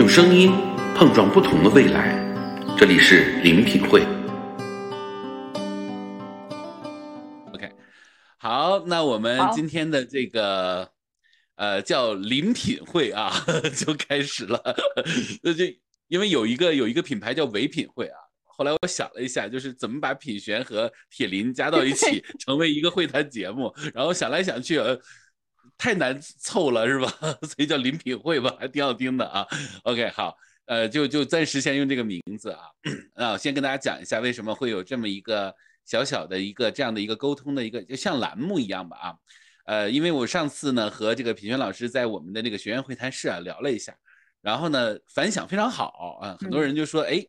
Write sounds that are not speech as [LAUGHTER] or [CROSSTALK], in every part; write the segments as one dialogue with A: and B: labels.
A: 用声音碰撞不同的未来，这里是林品会。OK，好，那我们今天的这个呃叫林品会啊，[LAUGHS] 就开始了。[LAUGHS] 那就因为有一个有一个品牌叫唯品会啊，后来我想了一下，就是怎么把品璇和铁林加到一起，[LAUGHS] 成为一个会谈节目。然后想来想去。呃。太难凑了是吧？[LAUGHS] 所以叫林品会吧，还挺好听的啊。OK，好，呃，就就暂时先用这个名字啊。[CLEARS THROAT] 啊，先跟大家讲一下为什么会有这么一个小小的一个这样的一个沟通的一个，就像栏目一样吧啊。呃，因为我上次呢和这个品轩老师在我们的那个学院会谈室啊聊了一下，然后呢反响非常好啊，很多人就说哎。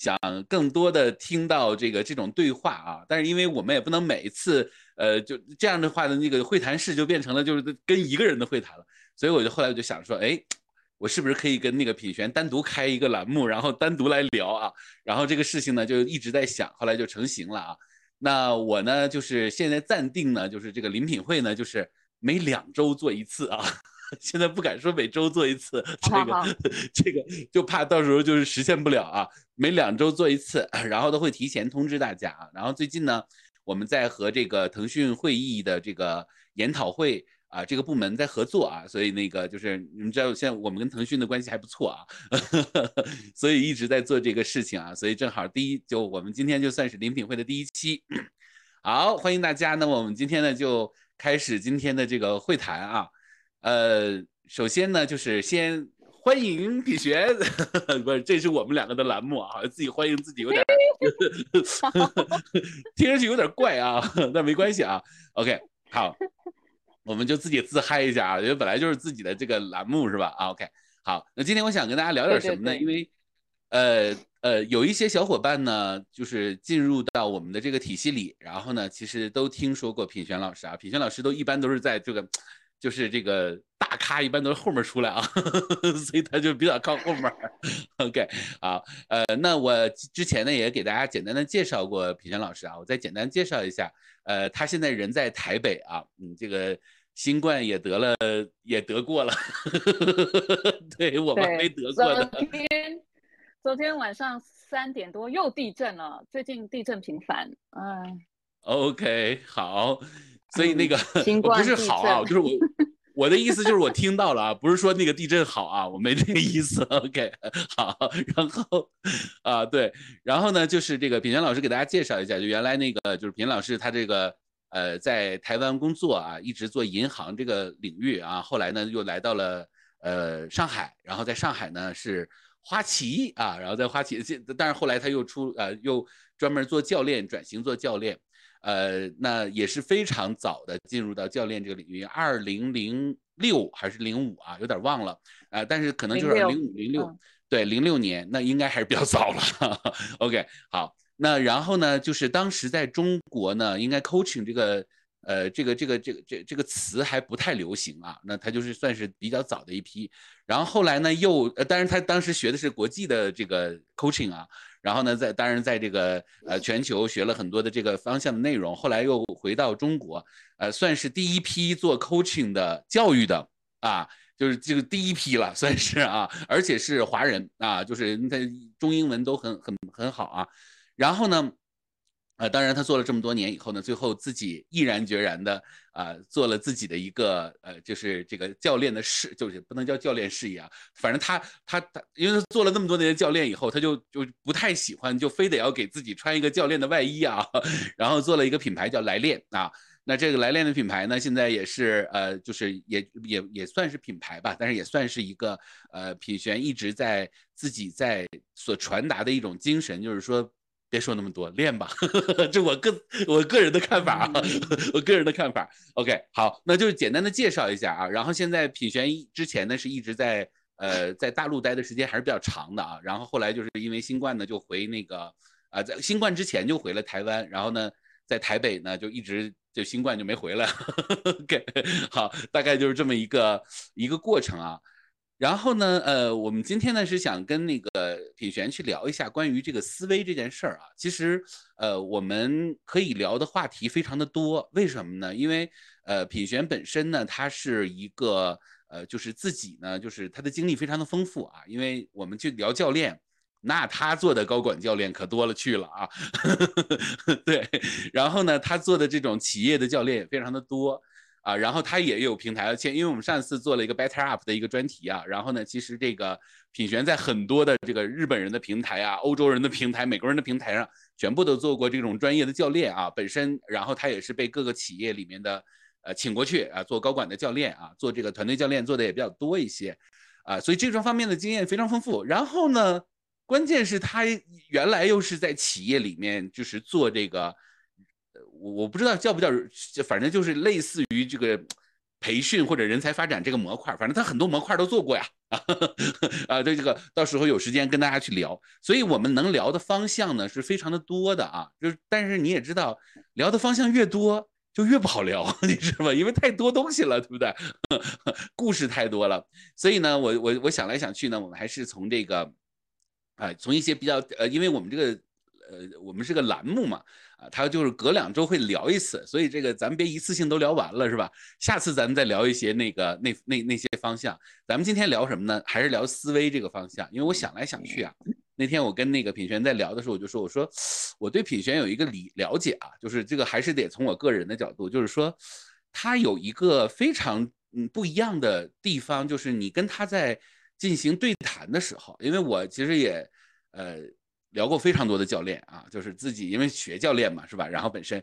A: 想更多的听到这个这种对话啊，但是因为我们也不能每一次，呃，就这样的话的那个会谈室就变成了就是跟一个人的会谈了，所以我就后来我就想说，哎，我是不是可以跟那个品璇单独开一个栏目，然后单独来聊啊？然后这个事情呢就一直在想，后来就成型了啊。那我呢就是现在暂定呢就是这个临品会呢就是每两周做一次啊。现在不敢说每周做一次，这个这个就怕到时候就是实现不了啊。每两周做一次，然后都会提前通知大家啊。然后最近呢，我们在和这个腾讯会议的这个研讨会啊这个部门在合作啊，所以那个就是你们知道，现在我们跟腾讯的关系还不错啊，[LAUGHS] 所以一直在做这个事情啊。所以正好第一就我们今天就算是临品会的第一期，好欢迎大家。那么我们今天呢就开始今天的这个会谈啊。呃，首先呢，就是先欢迎品璇，[LAUGHS] 不是，这是我们两个的栏目啊，自己欢迎自己有点，[LAUGHS] 听上去有点怪啊，那没关系啊。OK，好，我们就自己自嗨一下啊，因为本来就是自己的这个栏目是吧？啊，OK，好，那今天我想跟大家聊点什么呢？因为，呃呃，有一些小伙伴呢，就是进入到我们的这个体系里，然后呢，其实都听说过品璇老师啊，品璇老师都一般都是在这个。就是这个大咖一般都是后面出来啊，[LAUGHS] 所以他就比较靠后面。OK，好，呃，那我之前呢也给大家简单的介绍过品轩老师啊，我再简单介绍一下，呃，他现在人在台北啊，嗯，这个新冠也得了，也得过了，[LAUGHS] 对我们没得过的。
B: 昨天昨天晚上三点多又地震了，最近地震频繁，哎。
A: OK，好。所以那个 [LAUGHS] 不是好啊，就是我 [LAUGHS] 我的意思就是我听到了啊，不是说那个地震好啊，我没这个意思。OK，[LAUGHS] 好，然后啊对，然后呢就是这个品泉老师给大家介绍一下，就原来那个就是品老师他这个呃在台湾工作啊，一直做银行这个领域啊，后来呢又来到了呃上海，然后在上海呢是花旗啊，然后在花旗，但是后来他又出呃又专门做教练，转型做教练。呃，那也是非常早的进入到教练这个领域，二零零六还是零五啊，有点忘了，呃，但是可能就是零五零六，对，零六年，那应该还是比较早了。[LAUGHS] OK，好，那然后呢，就是当时在中国呢，应该 coaching 这个。呃，这个这个这个这这个词还不太流行啊，那他就是算是比较早的一批，然后后来呢又，呃，当然他当时学的是国际的这个 coaching 啊，然后呢在当然在这个呃全球学了很多的这个方向的内容，后来又回到中国，呃，算是第一批做 coaching 的教育的啊，就是这个第一批了，算是啊，而且是华人啊，就是他中英文都很很很好啊，然后呢。呃，当然，他做了这么多年以后呢，最后自己毅然决然的啊，做了自己的一个呃，就是这个教练的事，就是不能叫教练事业啊，反正他他他，因为他做了那么多年的教练以后，他就就不太喜欢，就非得要给自己穿一个教练的外衣啊，[LAUGHS] 然后做了一个品牌叫来练啊。那这个来练的品牌呢，现在也是呃，就是也也也算是品牌吧，但是也算是一个呃，品璇一直在自己在所传达的一种精神，就是说。别说那么多，练吧，[LAUGHS] 这我个我个人的看法啊，[LAUGHS] 我个人的看法。OK，好，那就是简单的介绍一下啊。然后现在品璇之前呢是一直在呃在大陆待的时间还是比较长的啊。然后后来就是因为新冠呢就回那个啊在新冠之前就回了台湾，然后呢在台北呢就一直就新冠就没回来。[LAUGHS] OK，好，大概就是这么一个一个过程啊。然后呢，呃，我们今天呢是想跟那个品璇去聊一下关于这个思维这件事儿啊。其实，呃，我们可以聊的话题非常的多。为什么呢？因为，呃，品璇本身呢，他是一个呃，就是自己呢，就是他的经历非常的丰富啊，因为我们去聊教练，那他做的高管教练可多了去了啊，[LAUGHS] 对，然后呢，他做的这种企业的教练也非常的多。啊，然后他也有平台，而且因为我们上次做了一个 Better Up 的一个专题啊，然后呢，其实这个品璇在很多的这个日本人的平台啊、欧洲人的平台、美国人的平台上，全部都做过这种专业的教练啊。本身，然后他也是被各个企业里面的呃请过去啊，做高管的教练啊，做这个团队教练做的也比较多一些啊，所以这种方面的经验非常丰富。然后呢，关键是他原来又是在企业里面就是做这个。我我不知道叫不叫，反正就是类似于这个培训或者人才发展这个模块，反正他很多模块都做过呀。[LAUGHS] 啊，对这个到时候有时间跟大家去聊。所以我们能聊的方向呢是非常的多的啊，就是但是你也知道，聊的方向越多就越不好聊，[LAUGHS] 你知道吧？因为太多东西了，对不对？[LAUGHS] 故事太多了，所以呢，我我我想来想去呢，我们还是从这个，啊，从一些比较呃，因为我们这个呃，我们是个栏目嘛。啊，他就是隔两周会聊一次，所以这个咱们别一次性都聊完了，是吧？下次咱们再聊一些那个那那那些方向。咱们今天聊什么呢？还是聊思维这个方向？因为我想来想去啊，那天我跟那个品璇在聊的时候，我就说，我说我对品璇有一个理了解啊，就是这个还是得从我个人的角度，就是说他有一个非常嗯不一样的地方，就是你跟他在进行对谈的时候，因为我其实也呃。聊过非常多的教练啊，就是自己因为学教练嘛，是吧？然后本身，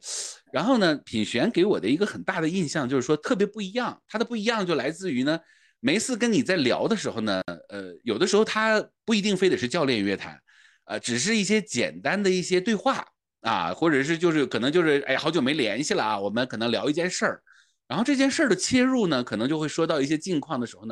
A: 然后呢，品璇给我的一个很大的印象就是说特别不一样。他的不一样就来自于呢，每次跟你在聊的时候呢，呃，有的时候他不一定非得是教练约谈，呃，只是一些简单的一些对话啊，或者是就是可能就是哎呀，好久没联系了啊，我们可能聊一件事儿，然后这件事儿的切入呢，可能就会说到一些近况的时候呢，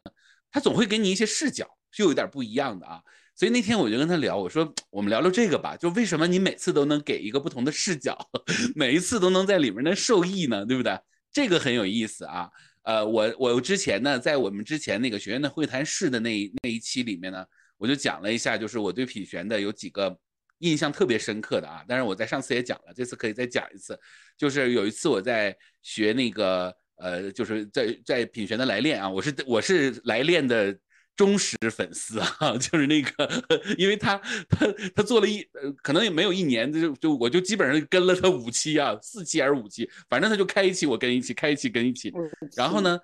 A: 他总会给你一些视角，就有点不一样的啊。所以那天我就跟他聊，我说我们聊聊这个吧，就为什么你每次都能给一个不同的视角，[LAUGHS] 每一次都能在里面能受益呢？对不对？这个很有意思啊。呃，我我之前呢，在我们之前那个学院的会谈室的那那一期里面呢，我就讲了一下，就是我对品璇的有几个印象特别深刻的啊。但是我在上次也讲了，这次可以再讲一次。就是有一次我在学那个呃，就是在在品璇的来练啊，我是我是来练的。忠实粉丝啊，[LAUGHS] 就是那个，因为他他他做了一呃，可能也没有一年，就就我就基本上跟了他五期啊，四期还是五期，反正他就开一期我跟一期，开一期跟一期。然后呢，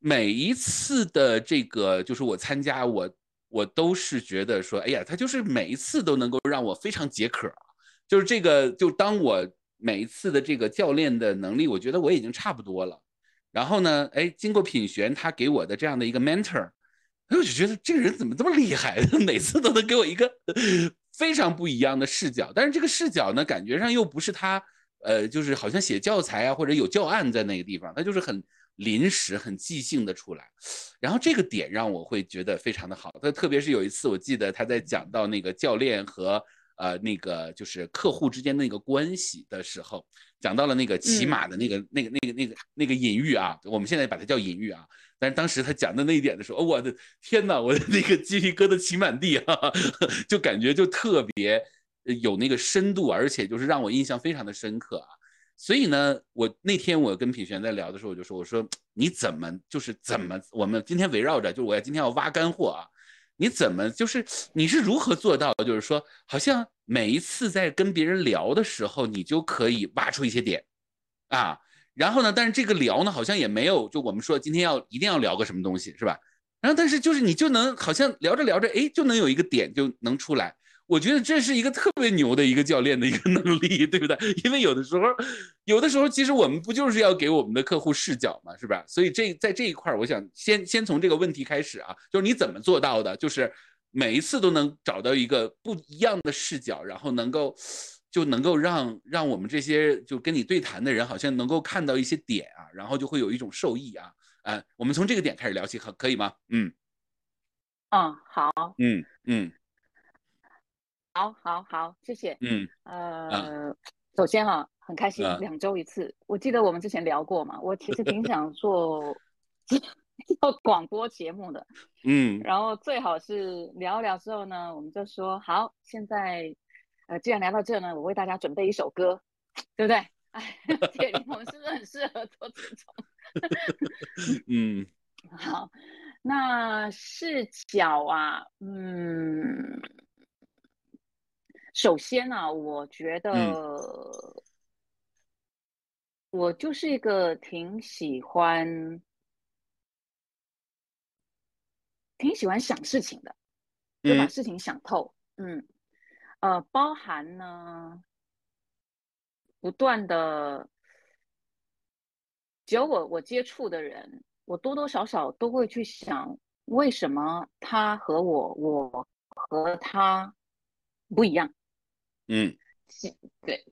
A: 每一次的这个就是我参加，我我都是觉得说，哎呀，他就是每一次都能够让我非常解渴，就是这个，就当我每一次的这个教练的能力，我觉得我已经差不多了。然后呢，哎，经过品璇他给我的这样的一个 mentor。我就觉得这个人怎么这么厉害，[LAUGHS] 每次都能给我一个非常不一样的视角。但是这个视角呢，感觉上又不是他，呃，就是好像写教材啊，或者有教案在那个地方，他就是很临时、很即兴的出来。然后这个点让我会觉得非常的好。他特别是有一次，我记得他在讲到那个教练和呃那个就是客户之间那个关系的时候，讲到了那个骑马的那个那个那个那个那个隐喻啊，我们现在把它叫隐喻啊。但是当时他讲的那一点的时候，我的天哪，我的那个鸡皮疙瘩起满地啊，[LAUGHS] 就感觉就特别有那个深度，而且就是让我印象非常的深刻啊。所以呢，我那天我跟品璇在聊的时候，我就说，我说你怎么就是怎么我们今天围绕着，就我要今天要挖干货啊，你怎么就是你是如何做到，就是说好像每一次在跟别人聊的时候，你就可以挖出一些点啊。然后呢？但是这个聊呢，好像也没有，就我们说今天要一定要聊个什么东西，是吧？然后但是就是你就能好像聊着聊着，哎，就能有一个点就能出来。我觉得这是一个特别牛的一个教练的一个 [LAUGHS] 能力，对不对？因为有的时候，有的时候其实我们不就是要给我们的客户视角嘛，是吧？所以这在这一块儿，我想先先从这个问题开始啊，就是你怎么做到的？就是每一次都能找到一个不一样的视角，然后能够。就能够让让我们这些就跟你对谈的人，好像能够看到一些点啊，然后就会有一种受益啊。呃，我们从这个点开始聊起，可可以吗？嗯，
B: 嗯，好，
A: 嗯嗯，
B: 好，好，好，谢谢。
A: 嗯，
B: 呃，首先哈，很开心两周一次。我记得我们之前聊过嘛，我其实挺 [LAUGHS] 想做做广播节目的。[LAUGHS]
A: 嗯，
B: 然后最好是聊一聊之后呢，我们就说好，现在。呃，既然聊到这呢，我为大家准备一首歌，对不对？[LAUGHS] 哎，铁林，我们是不是很适合做这种？
A: 嗯，
B: 好，那视角啊，嗯，首先呢，我觉得我就是一个挺喜欢、挺喜欢想事情的，就把事情想透。嗯，呃，包含呢，不断的，只要我我接触的人。我多多少少都会去想，为什么他和我，我和他不一样？
A: 嗯，
B: 对，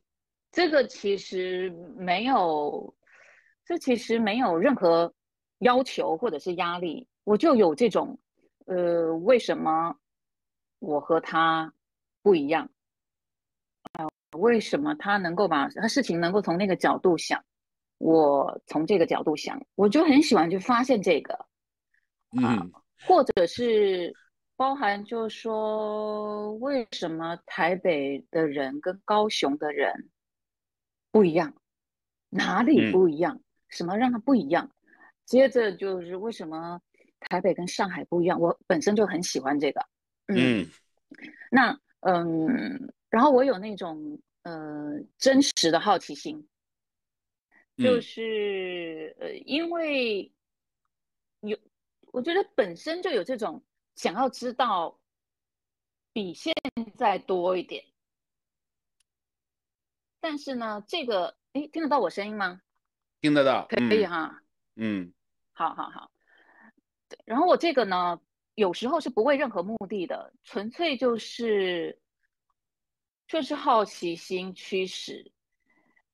B: 这个其实没有，这其实没有任何要求或者是压力，我就有这种，呃，为什么我和他不一样？啊，为什么他能够把他事情能够从那个角度想？我从这个角度想，我就很喜欢去发现这个，
A: 嗯，
B: 或者是包含，就是说，为什么台北的人跟高雄的人不一样？哪里不一样？什么让他不一样？接着就是为什么台北跟上海不一样？我本身就很喜欢这个，嗯，那嗯，然后我有那种呃真实的好奇心。就是呃，因为有，我觉得本身就有这种想要知道比现在多一点。但是呢，这个哎，听得到我声音吗？
A: 听得到，
B: 可以哈。
A: 嗯，
B: 好好好。然后我这个呢，有时候是不为任何目的的，纯粹就是就是好奇心驱使。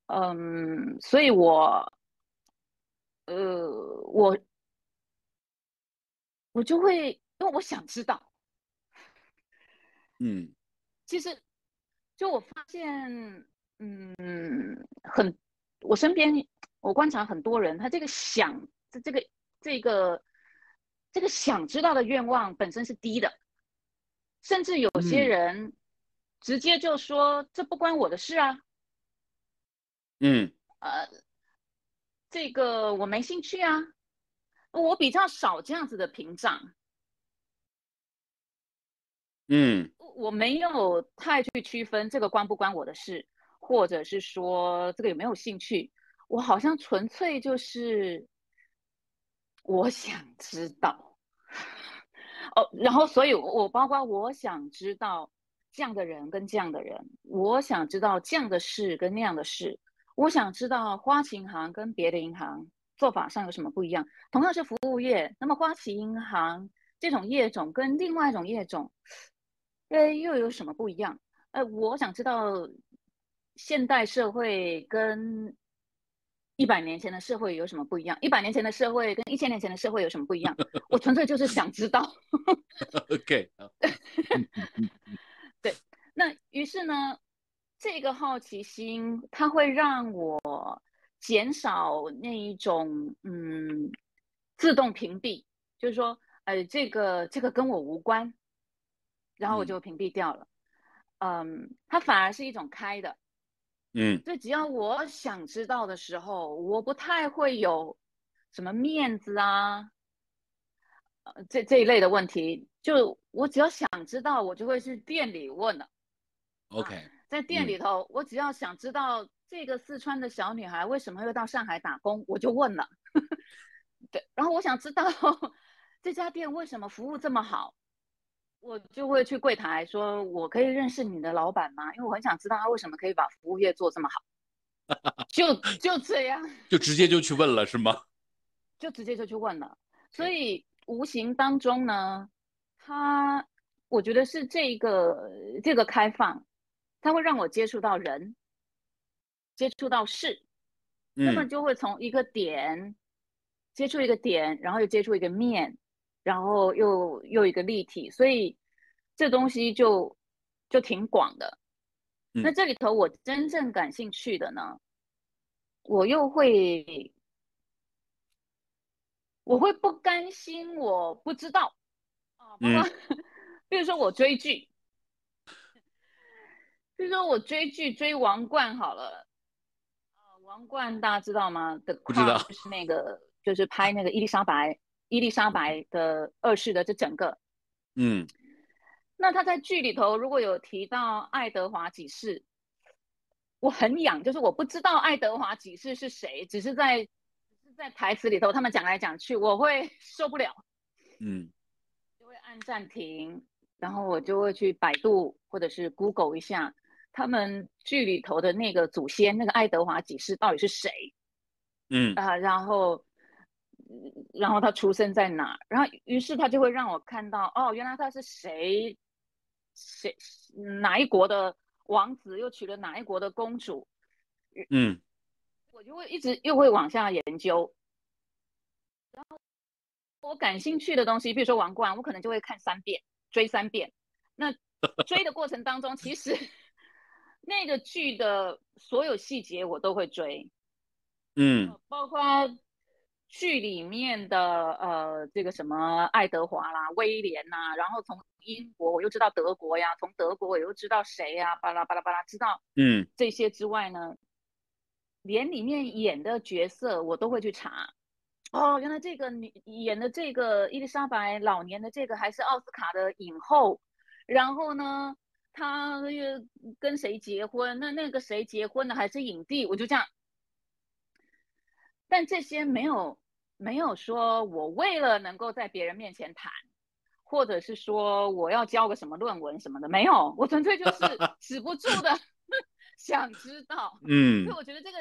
B: 嗯，所以我，呃，我，我就会，因为我想知道，
A: 嗯，
B: 其实，就我发现，嗯，很，我身边，我观察很多人，他这个想，这这个这个这个想知道的愿望本身是低的，甚至有些人直接就说这不关我的事啊。
A: 嗯，
B: 呃，这个我没兴趣啊，我比较少这样子的屏障。
A: 嗯，
B: 我没有太去区分这个关不关我的事，或者是说这个有没有兴趣，我好像纯粹就是我想知道。哦，然后所以，我包括我想知道这样的人跟这样的人，我想知道这样的事跟那样的事。我想知道花旗银行跟别的银行做法上有什么不一样？同样是服务业，那么花旗银行这种业种跟另外一种业种，呃，又有什么不一样？呃，我想知道现代社会跟一百年前的社会有什么不一样？一百年前的社会跟一千年前的社会有什么不一样？我纯粹就是想知道。[LAUGHS]
A: OK，[LAUGHS]
B: 对，那于是呢？这个好奇心，它会让我减少那一种嗯自动屏蔽，就是说，呃，这个这个跟我无关，然后我就屏蔽掉了。嗯，它反而是一种开的，
A: 嗯，
B: 对只要我想知道的时候，我不太会有什么面子啊，呃，这这一类的问题，就我只要想知道，我就会去店里问了。
A: OK。
B: 在店里头，我只要想知道这个四川的小女孩为什么会到上海打工，我就问了。[LAUGHS] 对，然后我想知道 [LAUGHS] 这家店为什么服务这么好，我就会去柜台说：“我可以认识你的老板吗？”因为我很想知道他为什么可以把服务业做这么好。就 [LAUGHS] 就这样，
A: 就直接就去问了是吗？[LAUGHS]
B: 就直接就去问了。所以无形当中呢，他我觉得是这个这个开放。它会让我接触到人，接触到事，那么就会从一个点接触一个点，然后又接触一个面，然后又又一个立体，所以这东西就就挺广的。那这里头我真正感兴趣的呢，我又会我会不甘心，我不知道啊，[LAUGHS] 比如说我追剧。比如说我追剧追《王冠》好了，呃，《王冠》大家知道吗？的
A: 不知道，
B: 就是那个，就是拍那个伊丽莎白伊丽莎白的二世的这整个，
A: 嗯，
B: 那他在剧里头如果有提到爱德华几世，我很痒，就是我不知道爱德华几世是谁，只是在只是在台词里头他们讲来讲去，我会 [LAUGHS] 受不了，
A: 嗯，
B: 就会按暂停，然后我就会去百度或者是 Google 一下他们剧里头的那个祖先，那个爱德华几世到底是谁，
A: 嗯。
B: 啊，然后。然后他出生在哪？然后于是他就会让我看到，哦，原来他是谁，谁哪一国的王子，又娶了哪一国的公主。
A: 嗯，
B: 我就会一直又会往下研究。然后我感兴趣的东西，比如说《王冠》，我可能就会看三遍，追三遍。那 [LAUGHS] 追的过程当中，其实那个剧的所有细节我都会追。
A: 嗯，
B: 包括。剧里面的呃，这个什么爱德华啦、威廉呐，然后从英国我又知道德国呀，从德国我又知道谁呀，巴拉巴拉巴拉，知道
A: 嗯
B: 这些之外呢，连里面演的角色我都会去查。哦，原来这个女演的这个伊丽莎白老年的这个还是奥斯卡的影后，然后呢，她又跟谁结婚？那那个谁结婚的还是影帝？我就这样。但这些没有没有说，我为了能够在别人面前谈，或者是说我要交个什么论文什么的，没有，我纯粹就 [LAUGHS] 是止不住的 [LAUGHS] 想知道。
A: 嗯，
B: 所以我觉得这个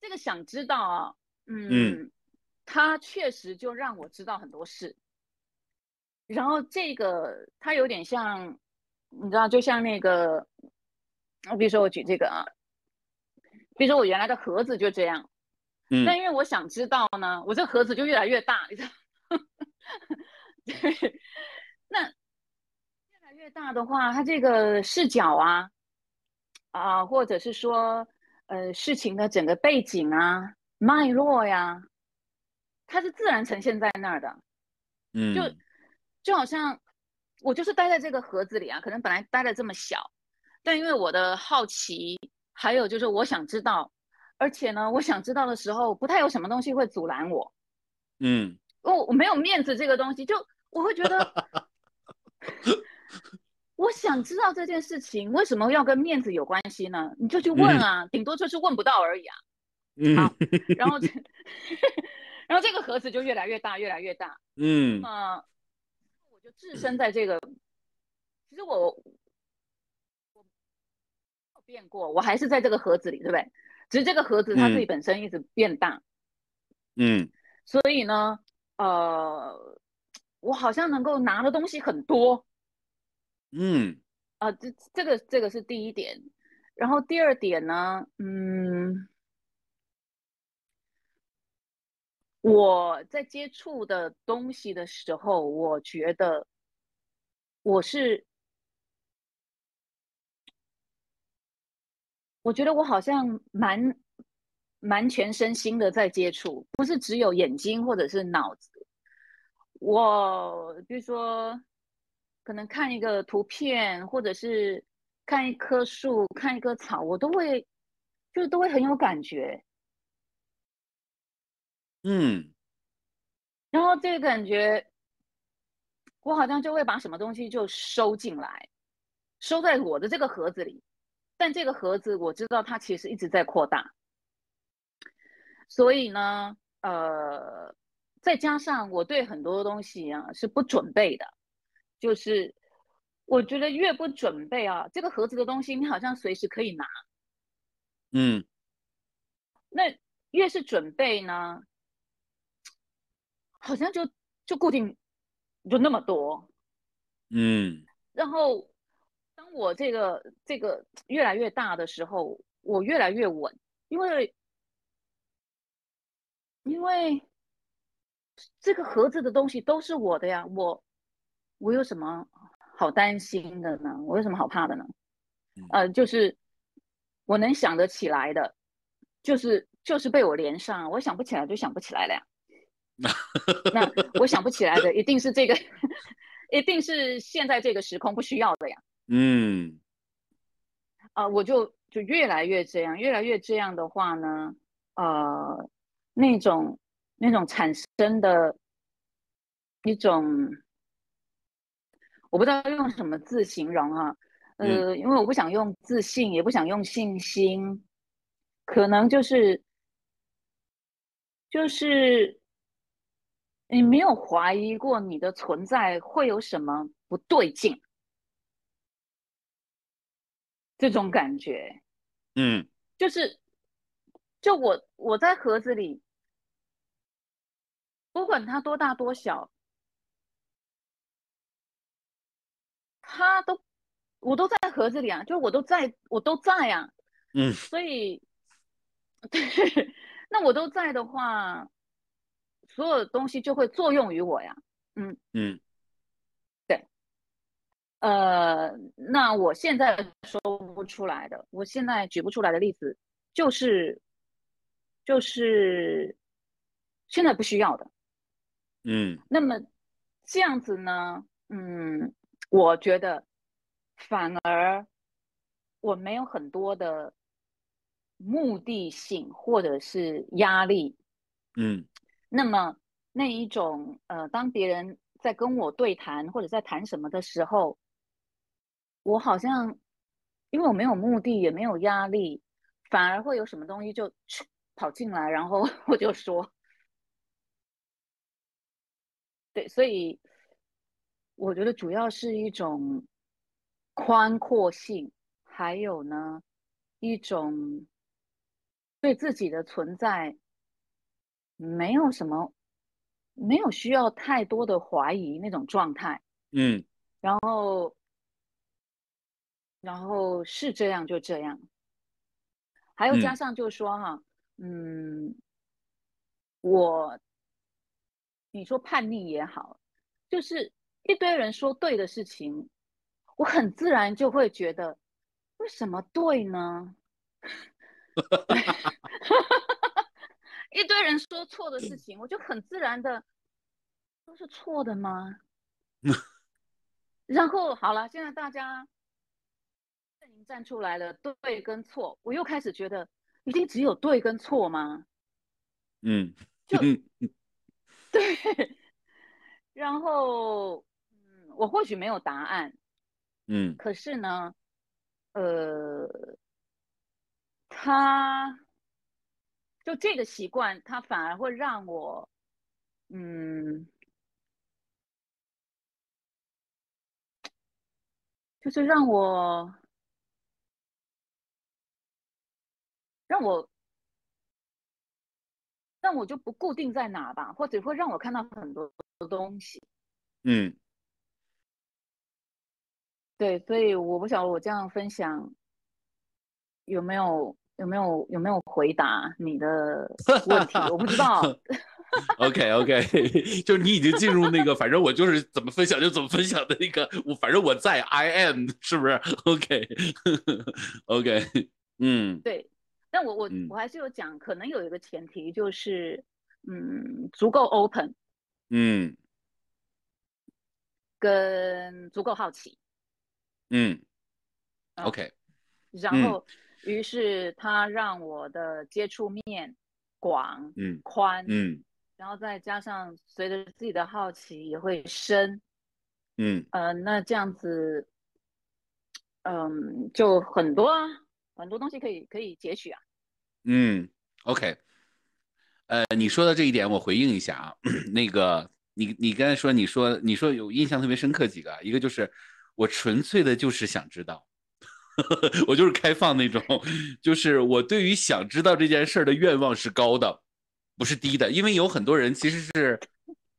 B: 这个想知道啊，嗯，他确实就让我知道很多事。然后这个它有点像，你知道，就像那个，我比如说我举这个啊，比如说我原来的盒子就这样。但因为我想知道呢，我这盒子就越来越大，你知道？[LAUGHS] 对，那越来越大的话，它这个视角啊，啊，或者是说，呃，事情的整个背景啊、脉络呀，它是自然呈现在那儿的。
A: 嗯，
B: 就就好像我就是待在这个盒子里啊，可能本来待的这么小，但因为我的好奇，还有就是我想知道。而且呢，我想知道的时候，不太有什么东西会阻拦我。
A: 嗯，
B: 我我没有面子这个东西，就我会觉得，[LAUGHS] 我想知道这件事情为什么要跟面子有关系呢？你就去问啊，顶多就是问不到而已啊。
A: 嗯，
B: 好，[LAUGHS] 然后，然后这个盒子就越来越大，越来越大。
A: 嗯，
B: 那么我就置身在这个，其实我我变过，我还是在这个盒子里，对不对？只是这个盒子它自己本身一直变大，
A: 嗯，
B: 所以呢，呃，我好像能够拿的东西很多，
A: 嗯，
B: 啊，这这个这个是第一点，然后第二点呢，嗯，我在接触的东西的时候，我觉得我是。我觉得我好像蛮蛮全身心的在接触，不是只有眼睛或者是脑子。我比如说，可能看一个图片，或者是看一棵树、看一棵草，我都会就都会很有感觉。
A: 嗯，
B: 然后这个感觉，我好像就会把什么东西就收进来，收在我的这个盒子里。但这个盒子我知道它其实一直在扩大，所以呢，呃，再加上我对很多东西啊是不准备的，就是我觉得越不准备啊，这个盒子的东西你好像随时可以拿，
A: 嗯，
B: 那越是准备呢，好像就就固定就那么多，
A: 嗯，
B: 然后。当我这个这个越来越大的时候，我越来越稳，因为因为这个盒子的东西都是我的呀，我我有什么好担心的呢？我有什么好怕的呢？呃，就是我能想得起来的，就是就是被我连上，我想不起来就想不起来了呀。[LAUGHS] 那我想不起来的，一定是这个，[LAUGHS] 一定是现在这个时空不需要的呀。
A: 嗯，
B: 啊，我就就越来越这样，越来越这样的话呢，呃，那种那种产生的一种，我不知道用什么字形容哈，呃，因为我不想用自信，也不想用信心，可能就是就是你没有怀疑过你的存在会有什么不对劲，这种感觉，
A: 嗯，
B: 就是就我我在盒子里。不管它多大多小，它都我都在盒子里啊，就我都在，我都在呀。
A: 嗯，
B: 所以，[LAUGHS] 对，那我都在的话，所有东西就会作用于我呀。嗯
A: 嗯，
B: 对。呃，那我现在说不出来的，我现在举不出来的例子，就是就是现在不需要的。
A: 嗯，
B: 那么这样子呢？嗯，我觉得反而我没有很多的目的性或者是压力。
A: 嗯，
B: 那么那一种呃，当别人在跟我对谈或者在谈什么的时候，我好像因为我没有目的也没有压力，反而会有什么东西就跑进来，然后 [LAUGHS] 我就说。对，所以我觉得主要是一种宽阔性，还有呢，一种对自己的存在没有什么，没有需要太多的怀疑那种状态。
A: 嗯，
B: 然后，然后是这样就这样，还有加上就说哈，嗯，我。你说叛逆也好，就是一堆人说对的事情，我很自然就会觉得，为什么对呢？[LAUGHS] 一堆人说错的事情，我就很自然的都是错的吗？[LAUGHS] 然后好了，现在大家站出来了，对跟错，我又开始觉得，一定只有对跟错吗？
A: 嗯，
B: 就。[LAUGHS] [LAUGHS] 对，然后，嗯，我或许没有答案，
A: 嗯，
B: 可是呢，呃，他就这个习惯，他反而会让我，嗯，就是让我，让我。让我就不固定在哪吧，或者会让我看到很多东西。
A: 嗯，
B: 对，所以我不晓得我这样分享有没有有没有有没有回答你的问题，我不知道。[LAUGHS]
A: OK OK，[LAUGHS] 就是你已经进入那个，反正我就是怎么分享就怎么分享的那个，我反正我在 I am 是不是？OK [LAUGHS] OK，嗯，
B: 对。但我我我还是有讲，可能有一个前提就是，嗯，足够 open，
A: 嗯，
B: 跟足够好奇，
A: 嗯，OK，
B: 然后于是他让我的接触面广，
A: 嗯，
B: 宽，
A: 嗯，
B: 然后再加上随着自己的好奇也会深，
A: 嗯，
B: 呃，那这样子，嗯，就很多啊。很多东西可以可以截取啊。
A: 嗯，OK，呃，你说的这一点我回应一下啊。[CLEARS THROAT] 那个，你你刚才说，你说你说有印象特别深刻几个，一个就是我纯粹的就是想知道，[LAUGHS] 我就是开放那种，就是我对于想知道这件事儿的愿望是高的，不是低的。因为有很多人其实是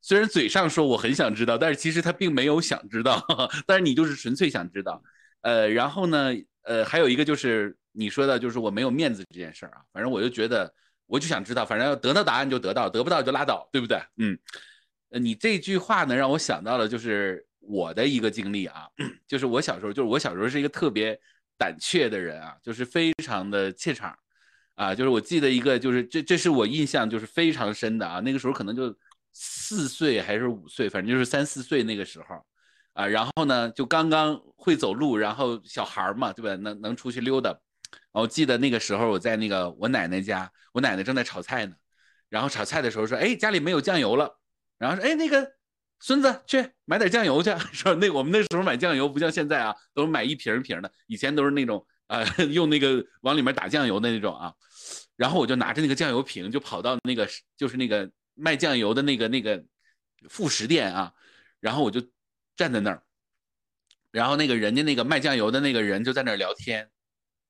A: 虽然嘴上说我很想知道，但是其实他并没有想知道，[LAUGHS] 但是你就是纯粹想知道。呃，然后呢，呃，还有一个就是。你说的就是我没有面子这件事儿啊，反正我就觉得，我就想知道，反正要得到答案就得到，得不到就拉倒，对不对？嗯，你这句话呢，让我想到了就是我的一个经历啊，[CLEARS THROAT] 就是我小时候，就是我小时候是一个特别胆怯的人啊，就是非常的怯场啊，就是我记得一个，就是这这是我印象就是非常深的啊，那个时候可能就四岁还是五岁，反正就是三四岁那个时候啊，然后呢就刚刚会走路，然后小孩嘛，对吧？能能出去溜达。我记得那个时候，我在那个我奶奶家，我奶奶正在炒菜呢。然后炒菜的时候说：“哎，家里没有酱油了。”然后说：“哎，那个孙子去买点酱油去，[LAUGHS] 说那我们那时候买酱油不像现在啊，都是买一瓶一瓶的，以前都是那种呃 [LAUGHS] 用那个往里面打酱油的那种啊。然后我就拿着那个酱油瓶就跑到那个就是那个卖酱油的那个那个副食店啊，然后我就站在那儿，然后那个人家那个卖酱油的那个人就在那儿聊天。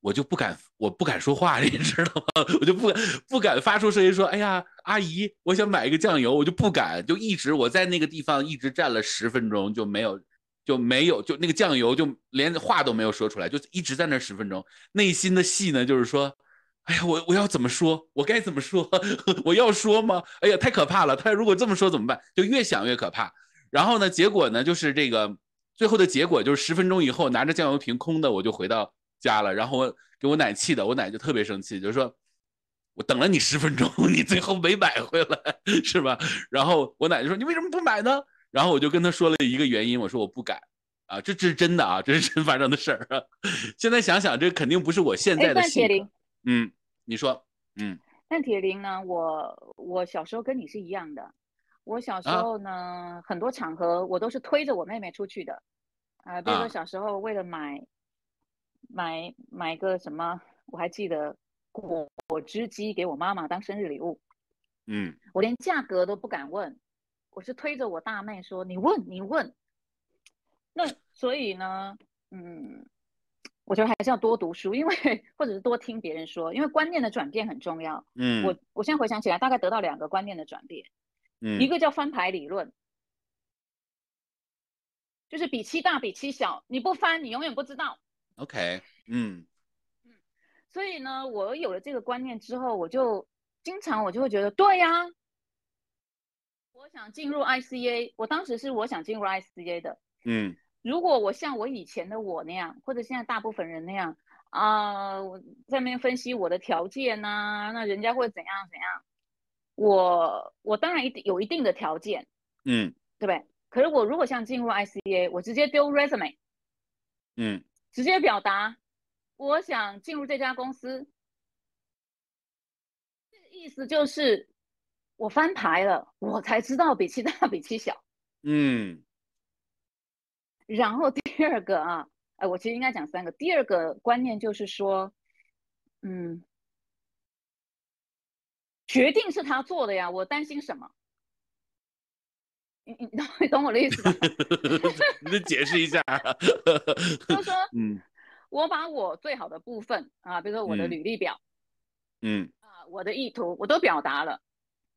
A: 我就不敢，我不敢说话，你知道吗？[LAUGHS] 我就不敢不敢发出声音说：“哎呀，阿姨，我想买一个酱油。”我就不敢，就一直我在那个地方一直站了十分钟，就没有就没有就那个酱油就连话都没有说出来，就一直在那十分钟。内心的戏呢，就是说：“哎呀，我我要怎么说？我该怎么说？[LAUGHS] 我要说吗？哎呀，太可怕了！他如果这么说怎么办？就越想越可怕。然后呢，结果呢，就是这个最后的结果就是十分钟以后拿着酱油瓶空的，我就回到。加了，然后我给我奶气的，我奶就特别生气，就是说我等了你十分钟，[LAUGHS] 你最后没买回来，是吧？然后我奶就说你为什么不买呢？然后我就跟他说了一个原因，我说我不敢啊，这这是真的啊，这是真 [LAUGHS] 发生的事儿。[LAUGHS] 现在想想，这肯定不是我现在的性格。嗯，你说，嗯。
B: 但铁林呢？我我小时候跟你是一样的，我小时候呢，很多场合我都是推着我妹妹出去的啊，比如说小时候为了买。买买个什么？我还记得果果汁机给我妈妈当生日礼物。
A: 嗯，
B: 我连价格都不敢问，我是推着我大妹说：“你问，你问。”那所以呢，嗯，我觉得还是要多读书，因为或者是多听别人说，因为观念的转变很重要。
A: 嗯，
B: 我我现在回想起来，大概得到两个观念的转变。
A: 嗯，
B: 一个叫翻牌理论，就是比七大比七小，你不翻，你永远不知道。
A: OK，嗯。
B: 嗯，所以呢，我有了这个观念之后，我就经常我就会觉得，对呀，我想进入 ICA，我当时是我想进入 ICA 的，
A: 嗯，
B: 如果我像我以前的我那样，或者现在大部分人那样啊，在那边分析我的条件呐，那人家会怎样怎样，我我当然一定有一定的条件，
A: 嗯，
B: 对不对？可是我如果想进入 ICA，我直接丢 resume，
A: 嗯。
B: 直接表达，我想进入这家公司。这个意思就是，我翻牌了，我才知道比七大比七小。
A: 嗯。
B: 然后第二个啊，哎，我其实应该讲三个。第二个观念就是说，嗯，决定是他做的呀，我担心什么？你你 [LAUGHS] 你懂我的意思吧？[LAUGHS]
A: 你得解释一下。
B: 就是说，嗯，我把我最好的部分啊，比如说我的履历表，
A: 嗯，
B: 啊，我的意图我都表达了。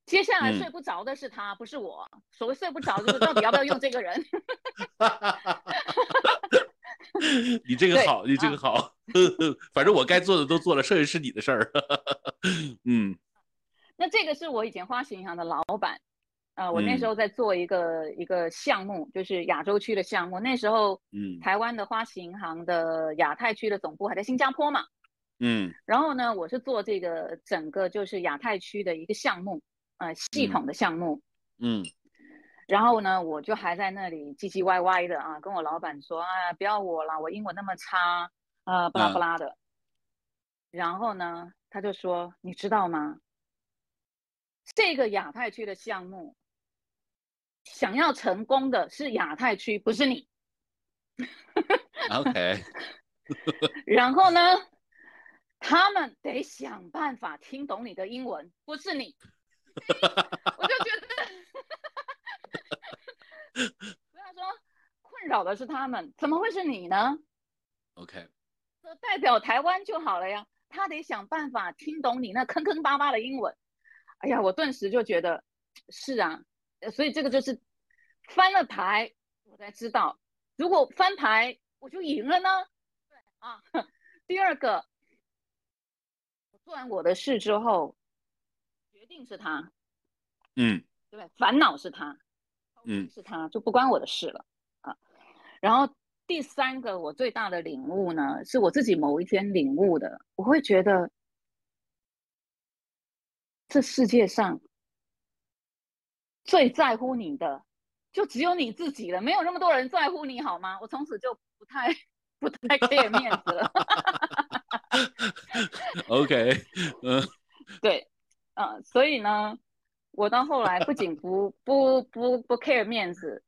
B: 接下来睡不着的是他，不是我。所谓睡不着，就是到底要不要用这个人？[LAUGHS]
A: 你这个好，你这个好。反正我该做的都做了，剩下是你的事儿。嗯。
B: 那这个是我以前花旗银行的老板。呃，我那时候在做一个一个项目，就是亚洲区的项目。那时候，
A: 嗯，
B: 台湾的花旗银行的亚太区的总部还在新加坡嘛，
A: 嗯。
B: 然后呢，我是做这个整个就是亚太区的一个项目，呃，系统的项目，
A: 嗯。
B: 然后呢，我就还在那里唧唧歪歪的啊，跟我老板说，啊，不要我了，我英文那么差，啊，巴拉巴拉的。然后呢，他就说，你知道吗？这个亚太区的项目。想要成功的是亚太区，不是你。
A: OK。[LAUGHS]
B: 然后呢，他们得想办法听懂你的英文，不是你。[LAUGHS] 我就觉得，不要说困扰的是他们，怎么会是你呢
A: ？OK。
B: 代表台湾就好了呀，他得想办法听懂你那坑坑巴巴的英文。哎呀，我顿时就觉得是啊。所以这个就是翻了牌，我才知道，如果翻牌我就赢了呢。对啊，[LAUGHS] 第二个，我做完我的事之后，决定是他，
A: 嗯，
B: 对，烦恼是他，
A: 嗯，
B: 是他，就不关我的事了啊。然后第三个，我最大的领悟呢，是我自己某一天领悟的，我会觉得，这世界上。最在乎你的，就只有你自己了，没有那么多人在乎你，好吗？我从此就不太不太 care 面子了。
A: OK，嗯，[LAUGHS]
B: 对，嗯，所以呢，我到后来不仅不不不不 care 面子，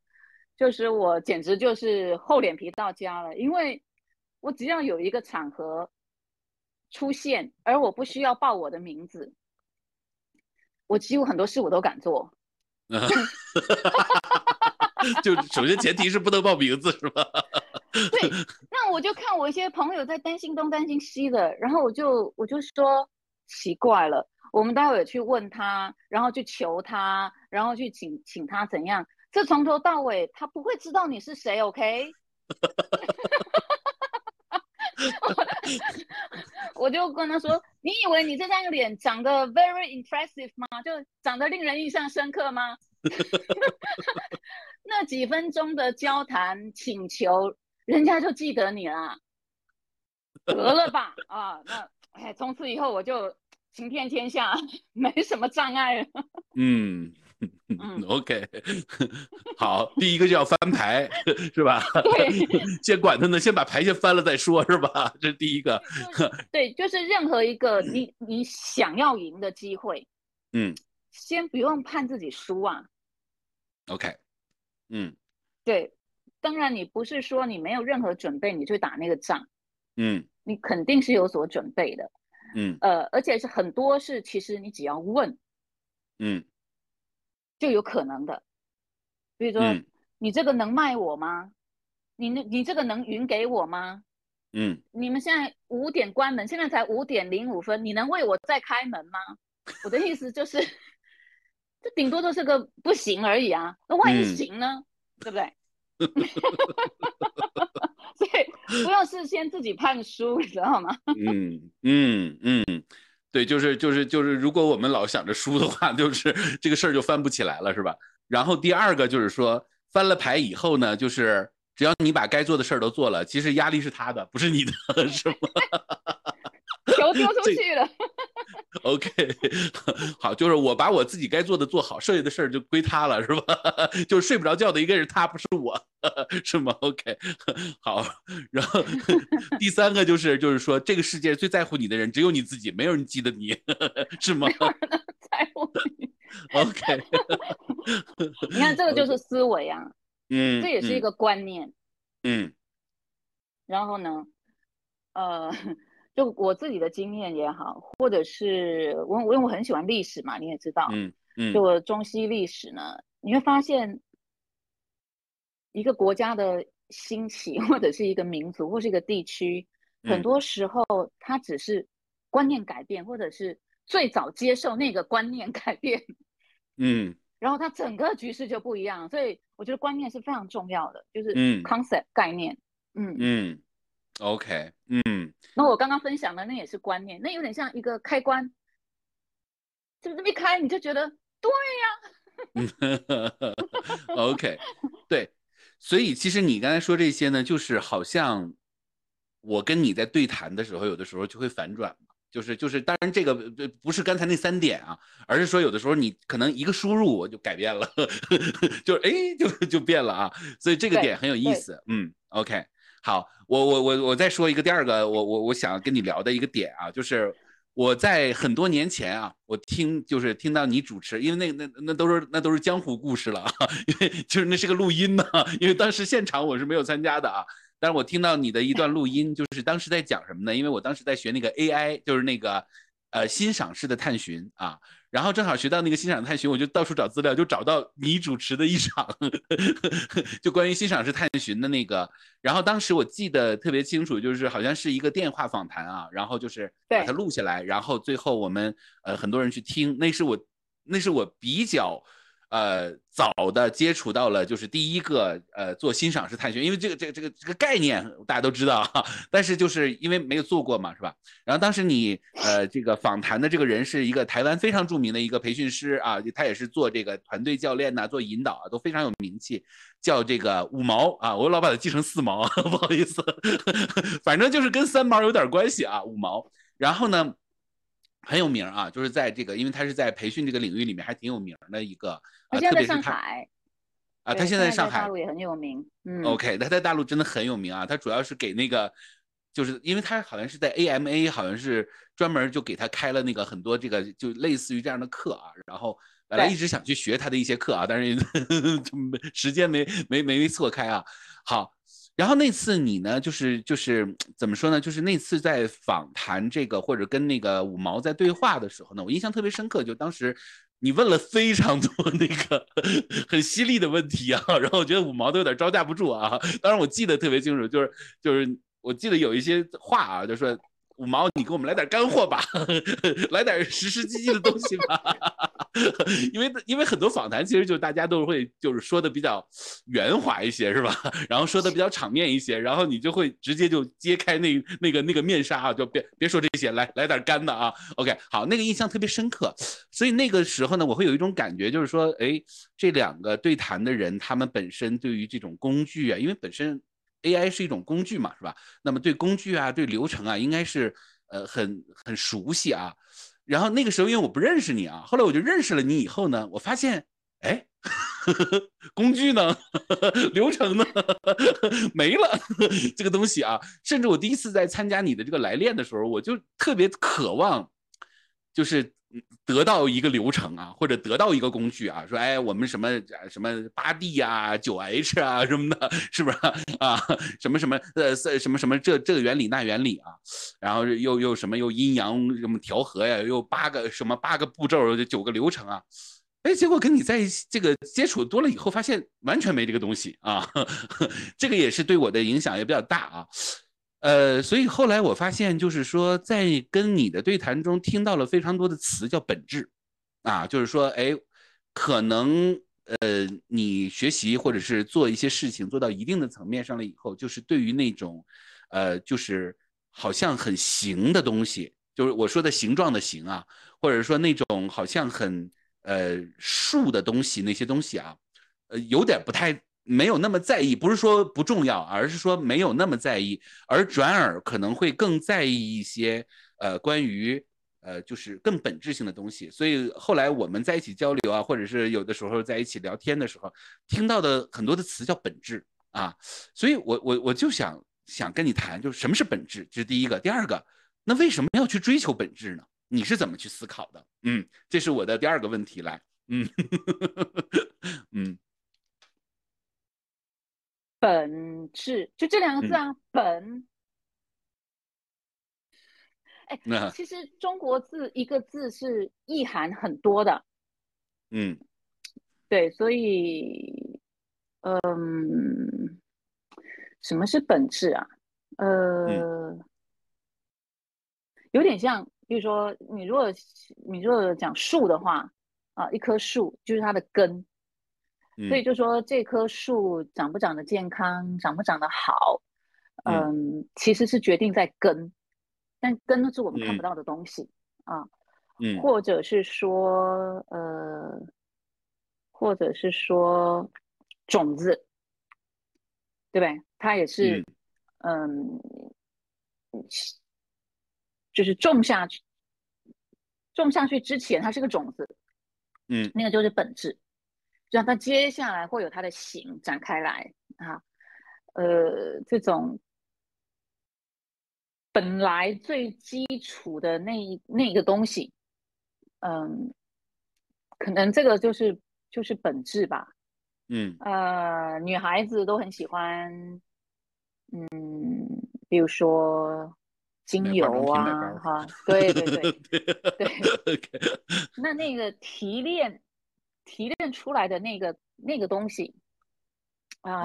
B: 就是我简直就是厚脸皮到家了，因为我只要有一个场合出现，而我不需要报我的名字，我几乎很多事我都敢做。[LAUGHS]
A: 就首先前提是不能报名字，是吧？
B: 对，那我就看我一些朋友在担心东担心西的，然后我就我就说奇怪了，我们待会去问他，然后去求他，然后去请请他怎样？这从头到尾他不会知道你是谁，OK？[LAUGHS] [LAUGHS] 我就跟他说，你以为你这张脸长得 very impressive 吗？就长得令人印象深刻吗？[LAUGHS] 那几分钟的交谈请求，人家就记得你了，得了吧？啊，那哎，从此以后我就行遍天下，[LAUGHS] 没什么障碍了。[LAUGHS]
A: 嗯嗯，[LAUGHS] OK，[LAUGHS] 好，第一个就要翻牌，是吧？
B: 对，
A: 先管他呢，先把牌先翻了再说，是吧？这是第一个。
B: 对，就是任何一个你你想要赢的机会，
A: 嗯，
B: 先不用判自己输啊。
A: OK。嗯，
B: 对，当然你不是说你没有任何准备你去打那个仗，
A: 嗯，
B: 你肯定是有所准备的，
A: 嗯，
B: 呃，而且是很多是其实你只要问，
A: 嗯，
B: 就有可能的，比如说你这个能卖我吗？你那你这个能匀给我吗？
A: 嗯，
B: 你们现在五点关门，现在才五点零五分，你能为我再开门吗？我的意思就是。[LAUGHS] 这顶多都是个不行而已啊，那万一行呢？对不对？[LAUGHS] 所以 [LAUGHS] 不要事先自己判输，你知道吗？
A: 嗯嗯嗯，对，就是就是就是，如果我们老想着输的话，[LAUGHS] 就是这个事儿就翻不起来了，是吧？然后第二个就是说，翻了牌以后呢，就是只要你把该做的事儿都做了，其实压力是他的，不是你的，[LAUGHS] 是吗？
B: 球丢出去了。
A: OK，[LAUGHS] 好，就是我把我自己该做的做好，剩下的事儿就归他了，是吧？[LAUGHS] 就是睡不着觉的应该是他，不是我，[LAUGHS] 是吗？OK，好，然后第三个就是，就是说这个世界最在乎你的人只有你自己，没有人记得你，是吗？
B: 在乎你。
A: OK，
B: 你看这个就是思维啊，
A: 嗯，
B: 这也是一个观念，
A: 嗯，
B: 然后呢，呃。就我自己的经验也好，或者是我我因为我很喜欢历史嘛，你也知道，
A: 嗯嗯，
B: 就中西历史呢，你会发现一个国家的兴起，或者是一个民族，或是一个地区，很多时候它只是观念改变，或者是最早接受那个观念改变，[LAUGHS]
A: 嗯，
B: 然后它整个局势就不一样，所以我觉得观念是非常重要的，就是
A: 嗯
B: ，concept 概念，
A: 嗯。嗯。OK，嗯，
B: 那我刚刚分享的那也是观念，那有点像一个开关，就这么一开，你就觉得对
A: 呀。[LAUGHS] OK，对，所以其实你刚才说这些呢，就是好像我跟你在对谈的时候，有的时候就会反转嘛，就是就是，当然这个不是刚才那三点啊，而是说有的时候你可能一个输入我就改变了，[LAUGHS] 就是哎就就变了啊，所以这个点很有意思，嗯，OK。好，我我我我再说一个第二个，我我我想跟你聊的一个点啊，就是我在很多年前啊，我听就是听到你主持，因为那那那都是那都是江湖故事了，因为就是那是个录音呢，因为当时现场我是没有参加的啊，但是我听到你的一段录音，就是当时在讲什么呢？因为我当时在学那个 AI，就是那个呃欣赏式的探寻啊。然后正好学到那个欣赏探寻，我就到处找资料，就找到你主持的一场，[LAUGHS] 就关于欣赏是探寻的那个。然后当时我记得特别清楚，就是好像是一个电话访谈啊，然后就是把它录下来，然后最后我们呃很多人去听，那是我那是我比较。呃，早的接触到了，就是第一个呃做欣赏式探寻，因为这个这个这个这个概念大家都知道哈，[LAUGHS] 但是就是因为没有做过嘛，是吧？然后当时你呃这个访谈的这个人是一个台湾非常著名的一个培训师啊，他也是做这个团队教练呐，做引导啊都非常有名气，叫这个五毛啊，我老把它记成四毛，[LAUGHS] 不好意思，[LAUGHS] 反正就是跟三毛有点关系啊，五毛。然后呢？很有名啊，就是在这个，因为他是在培训这个领域里面还挺有名的一个。
B: 他现在在上海。
A: 啊，他现在上海。
B: 大陆也很有名。嗯。
A: OK，他在大陆真的很有名啊。他主要是给那个，就是因为他好像是在 AMA，好像是专门就给他开了那个很多这个就类似于这样的课啊，然后本来一直想去学他的一些课啊，但是 [LAUGHS] 时间没没没错开啊。好，然后那次你呢，就是就是怎么说呢？就是那次在访谈这个或者跟那个五毛在对话的时候呢，我印象特别深刻，就当时你问了非常多 [LAUGHS] 那个很犀利的问题啊，然后我觉得五毛都有点招架不住啊。当然我记得特别清楚，就是就是我记得有一些话啊，就说。五毛，你给我们来点干货吧，[LAUGHS] 来点实实际际的东西吧。[LAUGHS] 因为因为很多访谈其实就大家都会就是说的比较圆滑一些，是吧？[LAUGHS] 然后说的比较场面一些，然后你就会直接就揭开那那个那个面纱啊，就别别说这些，来来点干的啊。OK，好，那个印象特别深刻。所以那个时候呢，我会有一种感觉，就是说，哎，这两个对谈的人，他们本身对于这种工具啊，因为本身。AI 是一种工具嘛，是吧？那么对工具啊，对流程啊，应该是呃很很熟悉啊。然后那个时候因为我不认识你啊，后来我就认识了你以后呢，我发现哎，[LAUGHS] 工具呢，[LAUGHS] 流程呢 [LAUGHS] 没了这个东西啊。甚至我第一次在参加你的这个来练的时候，我就特别渴望，就是。得到一个流程啊，或者得到一个工具啊，说哎，我们什么什么八 D 啊、九 H 啊什么的，是不是 [LAUGHS] 啊？什么什么呃什么什么这这个原理那原理啊，然后又又什么又阴阳什么调和呀，又八个什么八个步骤，九个流程啊，哎，结果跟你在一起这个接触多了以后，发现完全没这个东西啊，[LAUGHS] 这个也是对我的影响也比较大啊。呃，所以后来我发现，就是说，在跟你的对谈中，听到了非常多的词叫本质，啊，就是说，哎，可能呃，你学习或者是做一些事情做到一定的层面上了以后，就是对于那种，呃，就是好像很形的东西，就是我说的形状的形啊，或者说那种好像很呃数的东西，那些东西啊，呃，有点不太。没有那么在意，不是说不重要，而是说没有那么在意，而转而可能会更在意一些，呃，关于呃，就是更本质性的东西。所以后来我们在一起交流啊，或者是有的时候在一起聊天的时候，听到的很多的词叫本质啊。所以我我我就想想跟你谈，就是什么是本质，这是第一个。第二个，那为什么要去追求本质呢？你是怎么去思考的？嗯，这是我的第二个问题。来，嗯 [LAUGHS] 嗯。
B: 本质就这两个字啊，本。哎，其实中国字一个字是意涵很多的。
A: 嗯，
B: 对，所以，嗯，什么是本质啊？呃，有点像，比如说，你如果你如果讲树的话，啊，一棵树就是它的根。所以就说这棵树长不长得健康，长不长得好，嗯，其实是决定在根，但根是我们看不到的东西啊，
A: 嗯，
B: 或者是说呃，或者是说种子，对不对？它也是，嗯，就是种下去，种下去之前它是个种子，
A: 嗯，
B: 那个就是本质。让它接下来会有它的形展开来啊，呃，这种本来最基础的那那个东西，嗯，可能这个就是就是本质吧，
A: 嗯，
B: 呃，女孩子都很喜欢，嗯，比如说精油啊，[LAUGHS] 哈，对对对对，[LAUGHS] 那那个提炼。提炼出来的那个那个东西啊，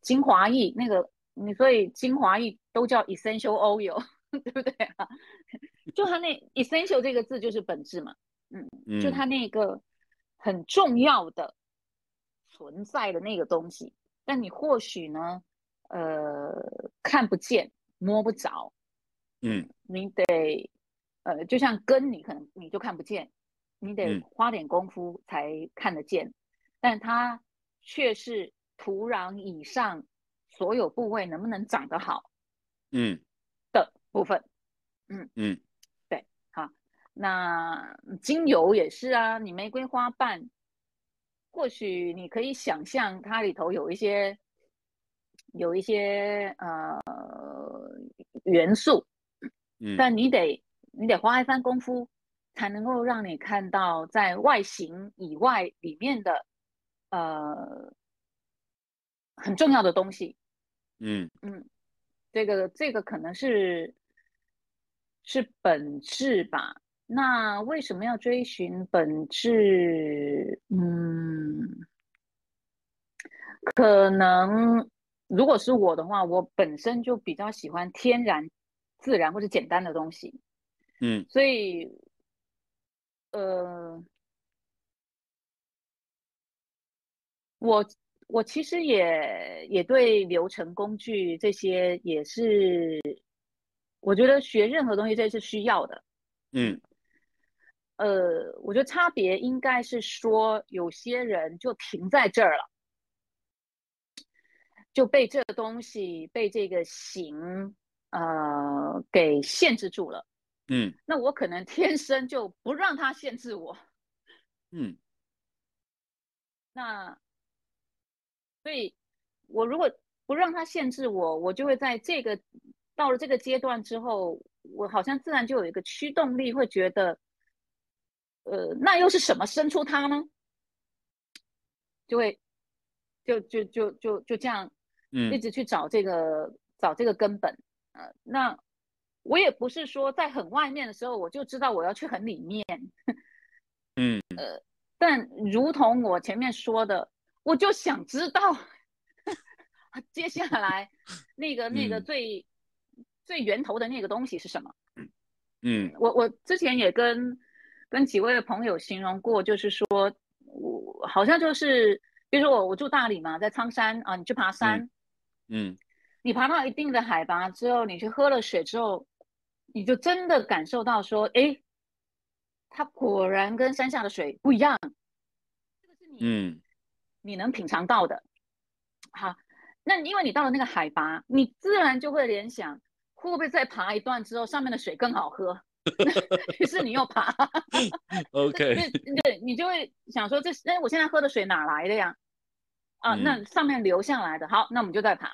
B: 精华液那个，你所以精华液都叫 essential oil，[LAUGHS] 对不对啊？[LAUGHS] 就它那 essential 这个字就是本质嘛，嗯，就它那个很重要的存在的那个东西，但你或许呢，呃，看不见摸不着，
A: 嗯，
B: 你得呃，就像根，你可能你就看不见。你得花点功夫才看得见，但它却是土壤以上所有部位能不能长得好，
A: 嗯。
B: 的部分，
A: 嗯嗯，
B: 对，好，那精油也是啊，你玫瑰花瓣，或许你可以想象它里头有一些有一些呃元素，
A: 嗯，
B: 但你得你得花一番功夫。才能够让你看到在外形以外里面的呃很重要的东西。
A: 嗯
B: 嗯，这个这个可能是是本质吧。那为什么要追寻本质？嗯，可能如果是我的话，我本身就比较喜欢天然、自然或者简单的东西。
A: 嗯，
B: 所以，呃，我我其实也也对流程、工具这些也是，我觉得学任何东西这是需要的。
A: 嗯。
B: 呃，我觉得差别应该是说，有些人就停在这儿了，就被这个东西、被这个形呃给限制住了。
A: 嗯，
B: 那我可能天生就不让他限制我。
A: 嗯，
B: 那所以，我如果不让他限制我，我就会在这个到了这个阶段之后，我好像自然就有一个驱动力，会觉得。呃，那又是什么生出它呢？就会，就就就就就这样，
A: 嗯，
B: 一直去找这个找这个根本。呃，那我也不是说在很外面的时候我就知道我要去很里面，[LAUGHS]
A: 嗯，
B: 呃，但如同我前面说的，我就想知道。[LAUGHS] 接下来 [LAUGHS] 那个那个最最源头的那个东西是什么。
A: 嗯，
B: 我我之前也跟。跟几位的朋友形容过，就是说我好像就是，比如说我我住大理嘛，在苍山啊，你去爬山，
A: 嗯，
B: 你爬到一定的海拔之后，你去喝了水之后，你就真的感受到说，哎，它果然跟山下的水不一样，这个是你
A: 嗯
B: 你能品尝到的。好，那因为你到了那个海拔，你自然就会联想，会不会再爬一段之后，上面的水更好喝？[LAUGHS] 于是你又爬，[LAUGHS]
A: OK，
B: 对，你就会想说，这哎，我现在喝的水哪来的呀？啊，那上面流下来的，好，那我们就再爬。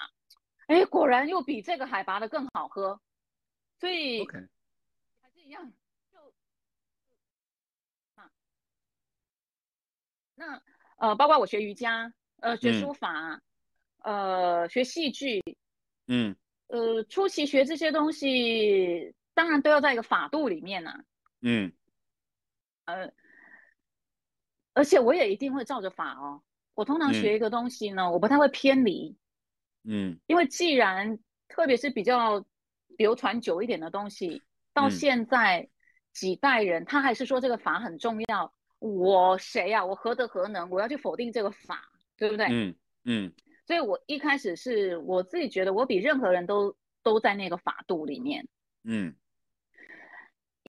B: 哎，果然又比这个海拔的更好喝，所以
A: OK，
B: 还是一样，就啊，那呃，包括我学瑜伽，呃，学书法，呃，学戏剧，
A: 嗯，
B: 呃，初期学这些东西。当然都要在一个法度里面呢。
A: 嗯，
B: 呃，而且我也一定会照着法哦。我通常学一个东西呢，我不太会偏离。
A: 嗯，
B: 因为既然特别是比较流传久一点的东西，到现在几代人，他还是说这个法很重要。我谁呀？我何德何能？我要去否定这个法，对不对？
A: 嗯嗯。
B: 所以我一开始是我自己觉得，我比任何人都都在那个法度里面。
A: 嗯。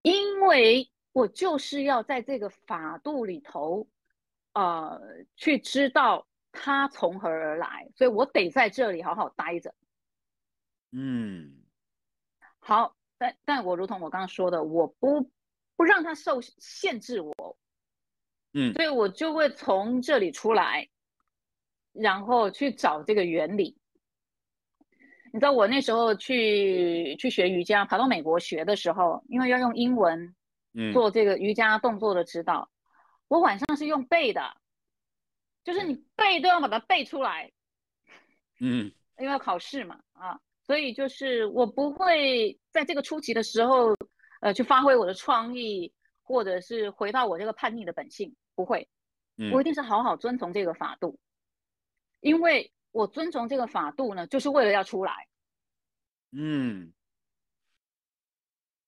B: 因为我就是要在这个法度里头，呃，去知道它从何而来，所以我得在这里好好待着。
A: 嗯，
B: 好，但但我如同我刚刚说的，我不不让他受限制我，
A: 嗯，
B: 所以我就会从这里出来，然后去找这个原理。你知道我那时候去去学瑜伽，跑到美国学的时候，因为要用英文做这个瑜伽动作的指导，我晚上是用背的，就是你背都要把它背出来，
A: 嗯，
B: 因为要考试嘛，啊，所以就是我不会在这个初级的时候，呃，去发挥我的创意，或者是回到我这个叛逆的本性，不会，我一定是好好遵从这个法度，因为。我遵从这个法度呢，就是为了要出来。
A: 嗯，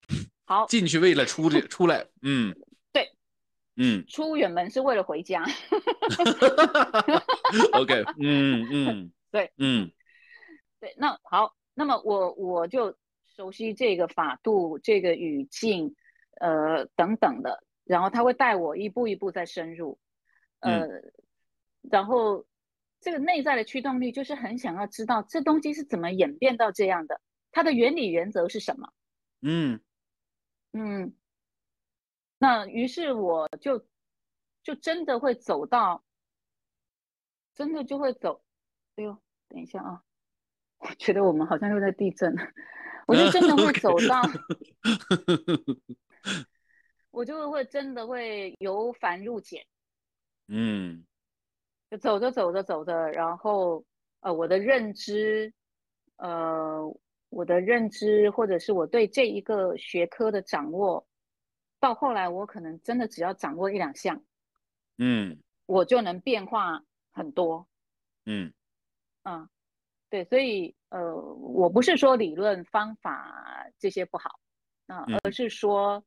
A: [LAUGHS]
B: 好，
A: 进去为了出这出来。嗯，
B: 对，
A: 嗯，
B: 出远门是为了回家。[LAUGHS]
A: OK，嗯嗯，[LAUGHS]
B: 对，
A: 嗯，
B: 对。那好，那么我我就熟悉这个法度、这个语境，呃，等等的，然后他会带我一步一步再深入，呃，然后。这个内在的驱动力就是很想要知道这东西是怎么演变到这样的，它的原理原则是什么？
A: 嗯
B: 嗯，那于是我就就真的会走到，真的就会走。哎呦，等一下啊，我觉得我们好像又在地震，我就真的会走到，[LAUGHS] 我就会真的会由繁入简，
A: 嗯，
B: 就走着走着走着，然后呃，我的认知，呃，我的认知或者是我对这一个学科的掌握，到后来我可能真的只要掌握一两项，
A: 嗯，
B: 我就能变化很多，
A: 嗯，
B: 嗯，对，所以呃，我不是说理论方法这些不好，啊，而是说。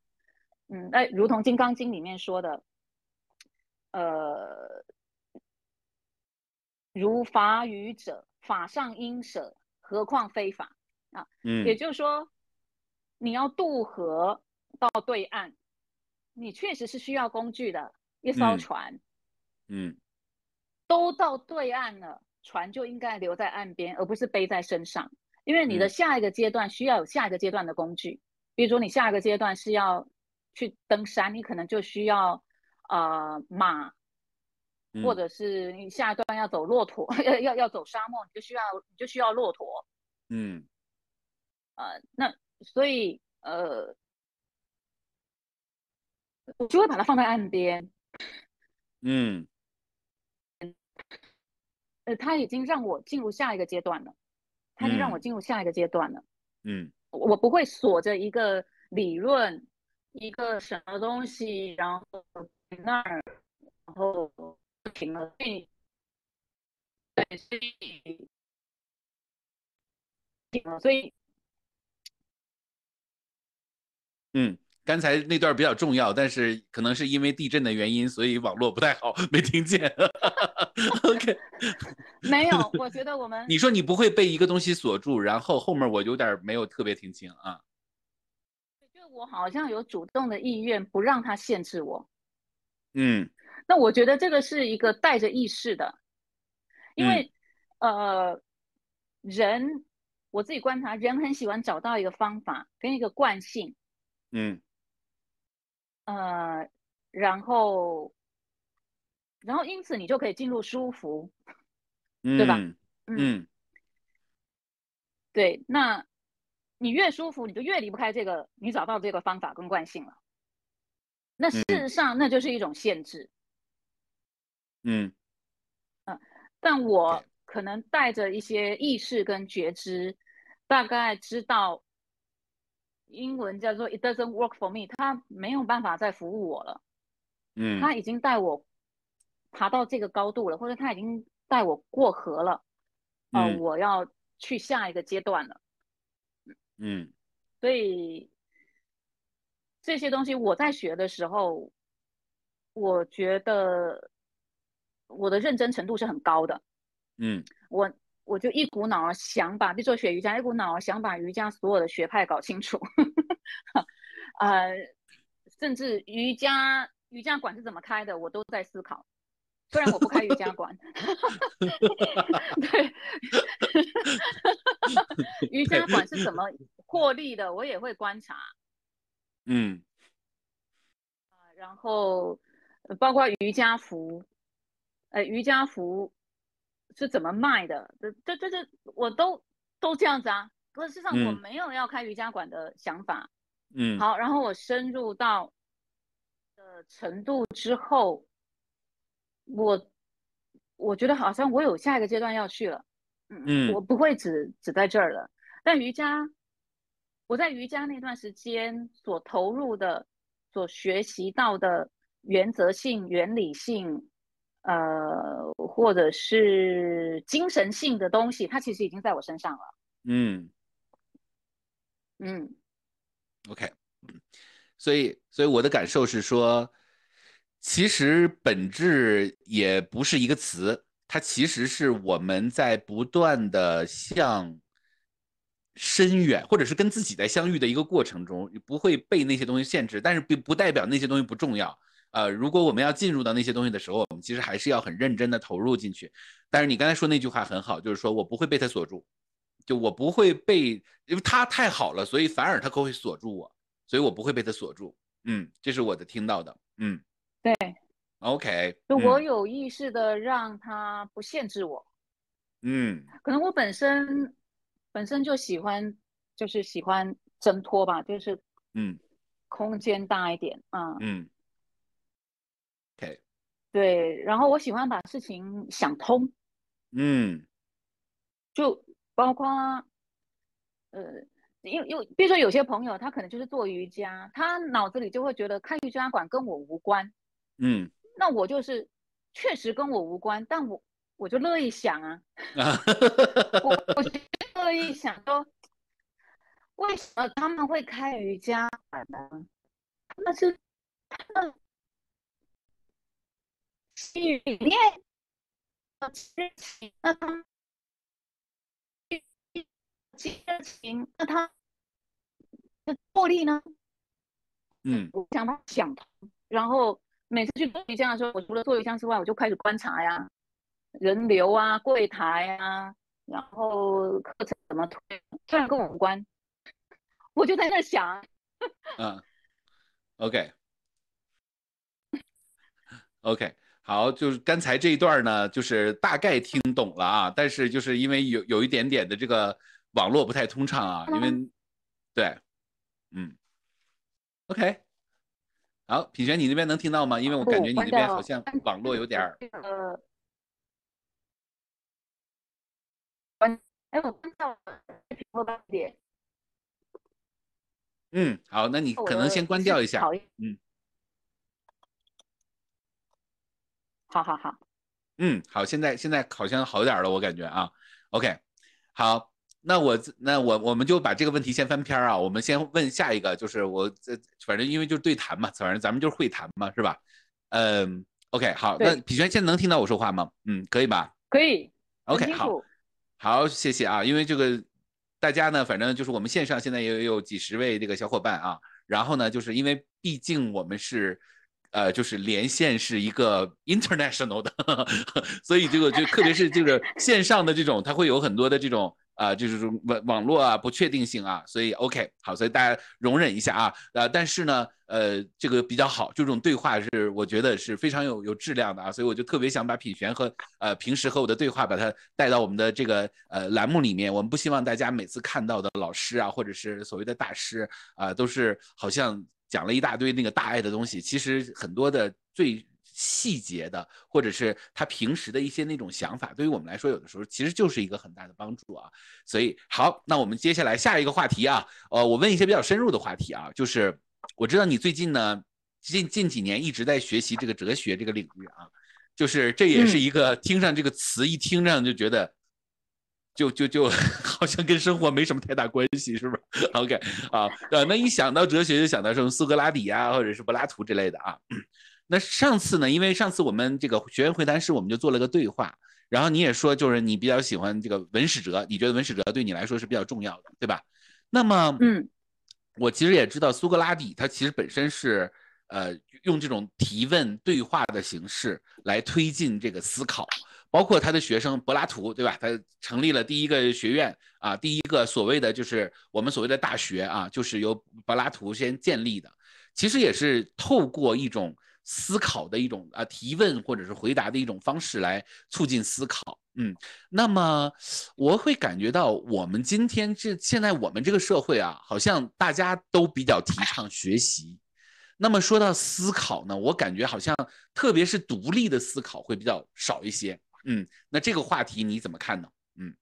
B: 嗯，那如同《金刚经》里面说的，呃，如法语者，法上应舍，何况非法啊？
A: 嗯，
B: 也就是说，你要渡河到对岸，你确实是需要工具的，一艘船。
A: 嗯，
B: 都到对岸了，船就应该留在岸边，而不是背在身上，因为你的下一个阶段需要有下一个阶段的工具，比如说你下一个阶段是要。去登山，你可能就需要呃马，或者是你下一段要走骆驼，[LAUGHS] 要要要走沙漠，你就需要你就需要骆驼。
A: 嗯，
B: 呃，那所以呃，我就会把它放在岸边。
A: 嗯，
B: 呃，他已经让我进入下一个阶段了，他就让我进入下一个阶段了。
A: 嗯，
B: 我不会锁着一个理论。一个什么东西，然后那儿，然后停了，所以对，所以所以
A: 嗯，刚才那段比较重要，但是可能是因为地震的原因，所以网络不太好，[LAUGHS] 没听见。[LAUGHS] OK，
B: 没有，[LAUGHS] 我觉得我们
A: 你说你不会被一个东西锁住，然后后面我有点没有特别听清啊。
B: 就我好像有主动的意愿不让他限制我，
A: 嗯，
B: 那我觉得这个是一个带着意识的，因为呃，人我自己观察，人很喜欢找到一个方法跟一个惯性，
A: 嗯，
B: 呃，然后然后因此你就可以进入舒服，对吧？
A: 嗯，
B: 对，那。你越舒服，你就越离不开这个，你找到这个方法跟惯性了。那事实上，那就是一种限制。
A: 嗯，
B: 嗯，但我可能带着一些意识跟觉知，大概知道，英文叫做 “it doesn't work for me”，他没有办法再服务我了。
A: 嗯，
B: 他已经带我爬到这个高度了，或者他已经带我过河了。
A: 嗯，
B: 我要去下一个阶段了。
A: 嗯，
B: 所以这些东西我在学的时候，我觉得我的认真程度是很高的。
A: 嗯，
B: 我我就一股脑儿想把，比如说学瑜伽，一股脑儿想把瑜伽所有的学派搞清楚。[LAUGHS] 呃，甚至瑜伽瑜伽馆是怎么开的，我都在思考。虽然我不开瑜伽馆，[LAUGHS] 对，瑜伽馆是怎么获利的，我也会观察。
A: 嗯，
B: 然后包括瑜伽服，呃，瑜伽服是怎么卖的？这、这、这、这，我都都这样子啊。可是上我没有要开瑜伽馆的想法。
A: 嗯，
B: 好，然后我深入到的程度之后。我我觉得好像我有下一个阶段要去了，嗯，我不会只只在这儿了。但瑜伽，我在瑜伽那段时间所投入的、所学习到的原则性、原理性，呃，或者是精神性的东西，它其实已经在我身上了。
A: 嗯
B: 嗯
A: ，OK，所以所以我的感受是说。其实本质也不是一个词，它其实是我们在不断的向深远，或者是跟自己在相遇的一个过程中，不会被那些东西限制，但是不不代表那些东西不重要。呃，如果我们要进入到那些东西的时候，我们其实还是要很认真的投入进去。但是你刚才说那句话很好，就是说我不会被它锁住，就我不会被，因为它太好了，所以反而它可会锁住我，所以我不会被它锁住。嗯，这是我的听到的。嗯。
B: 对
A: ，OK，
B: 就我有意识的让他不限制我，
A: 嗯，
B: 可能我本身本身就喜欢，就是喜欢挣脱吧，就是
A: 嗯，
B: 空间大一点，
A: 嗯嗯
B: 对，然后我喜欢把事情想通，
A: 嗯，
B: 就包括呃，因为因为比如说有些朋友他可能就是做瑜伽，他脑子里就会觉得开瑜伽馆跟我无关，
A: 嗯，
B: 那我就是确实跟我无关，但我我就乐意想啊，[LAUGHS] 我我乐意想说。为什么他们会开瑜伽馆呢？他们是他们里面的热情，那他们热情，那他的魄力呢？
A: 嗯，
B: 我想他想通，然后每次去做瑜伽的时候，我除了做瑜伽之外，我就开始观察呀，人流啊，柜台啊，然后课程怎么推，虽然跟我无关。我就在那想，
A: 嗯，OK，OK，好，就是刚才这一段呢，就是大概听懂了啊，但是就是因为有有一点点的这个网络不太通畅啊，因为对，嗯，OK，好，品璇，你那边能听到吗？因为我感觉你那边好像网络有点儿，
B: 呃，关，哎，我关掉了，平慢点。
A: 嗯，好，那你可能先关掉一下。嗯，
B: 好好好。
A: 嗯，好，现在现在好像好点了，我感觉啊。OK，好，那我那我我们就把这个问题先翻篇啊，我们先问下一个，就是我这反正因为就是对谈嘛，反正咱们就是会谈嘛，是吧？嗯，OK，好，那品轩现在能听到我说话吗？嗯，可以吧？
B: 可以。
A: OK，好，好，谢谢啊，因为这个。大家呢，反正就是我们线上现在也有几十位这个小伙伴啊。然后呢，就是因为毕竟我们是，呃，就是连线是一个 [LAUGHS] international 的，[LAUGHS] 所以这个就特别是这个线上的这种，它会有很多的这种。啊，就是网网络啊，不确定性啊，所以 OK 好，所以大家容忍一下啊，呃，但是呢，呃，这个比较好，这种对话是我觉得是非常有有质量的啊，所以我就特别想把品璇和呃平时和我的对话把它带到我们的这个呃栏目里面，我们不希望大家每次看到的老师啊，或者是所谓的大师啊，都是好像讲了一大堆那个大爱的东西，其实很多的最。细节的，或者是他平时的一些那种想法，对于我们来说，有的时候其实就是一个很大的帮助啊。所以好，那我们接下来下一个话题啊，呃，我问一些比较深入的话题啊，就是我知道你最近呢，近近几年一直在学习这个哲学这个领域啊，就是这也是一个听上这个词一听上就觉得，就就就好像跟生活没什么太大关系，是不是？OK 啊，呃，那一想到哲学就想到什么苏格拉底啊，或者是柏拉图之类的啊。那上次呢？因为上次我们这个学员会谈室，我们就做了个对话，然后你也说，就是你比较喜欢这个文史哲，你觉得文史哲对你来说是比较重要的，对吧？那么，
B: 嗯，
A: 我其实也知道苏格拉底他其实本身是，呃，用这种提问对话的形式来推进这个思考，包括他的学生柏拉图，对吧？他成立了第一个学院啊，第一个所谓的就是我们所谓的大学啊，就是由柏拉图先建立的，其实也是透过一种。思考的一种啊提问或者是回答的一种方式来促进思考，嗯，那么我会感觉到我们今天这现在我们这个社会啊，好像大家都比较提倡学习，那么说到思考呢，我感觉好像特别是独立的思考会比较少一些，嗯，那这个话题你怎么看呢？嗯，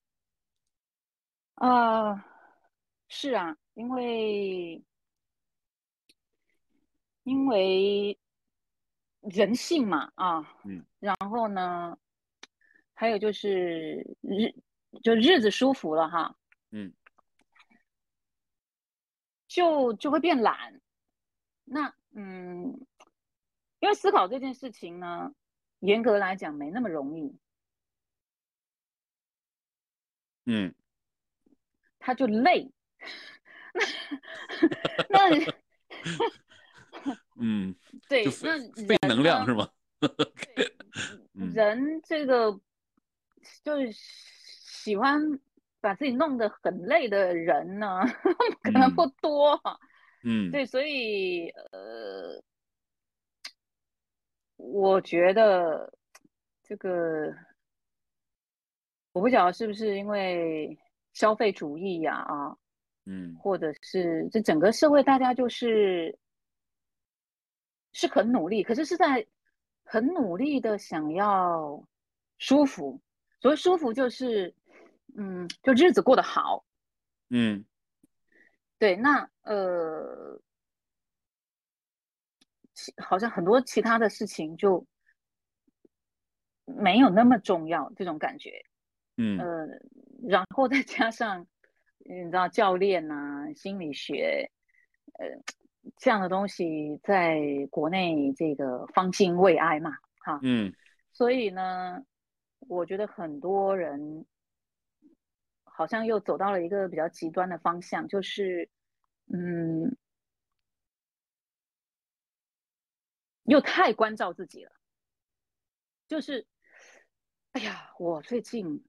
B: 啊，是啊，因为因为。人性嘛，啊，
A: 嗯，
B: 然后呢，还有就是日，就日子舒服了哈，
A: 嗯，
B: 就就会变懒。那，嗯，因为思考这件事情呢，严格来讲没那么容易，
A: 嗯，
B: 他就累，那 [LAUGHS] 那。
A: 嗯，
B: 对，
A: 那费能量是吗？[LAUGHS]
B: 人这个就是喜欢把自己弄得很累的人呢，[LAUGHS] 可能不多。
A: 嗯，
B: 对，所以呃，我觉得这个我不晓得是不是因为消费主义呀啊，
A: 嗯，
B: 或者是这整个社会大家就是。是很努力，可是是在很努力的想要舒服。所谓舒服，就是嗯，就日子过得好。
A: 嗯，
B: 对。那呃，其好像很多其他的事情就没有那么重要，这种感觉。
A: 嗯。
B: 呃，然后再加上你知道教练呐，心理学，呃。这样的东西在国内这个方兴未艾嘛，哈，
A: 嗯，
B: 所以呢，我觉得很多人好像又走到了一个比较极端的方向，就是，嗯，又太关照自己了，就是，哎呀，我最近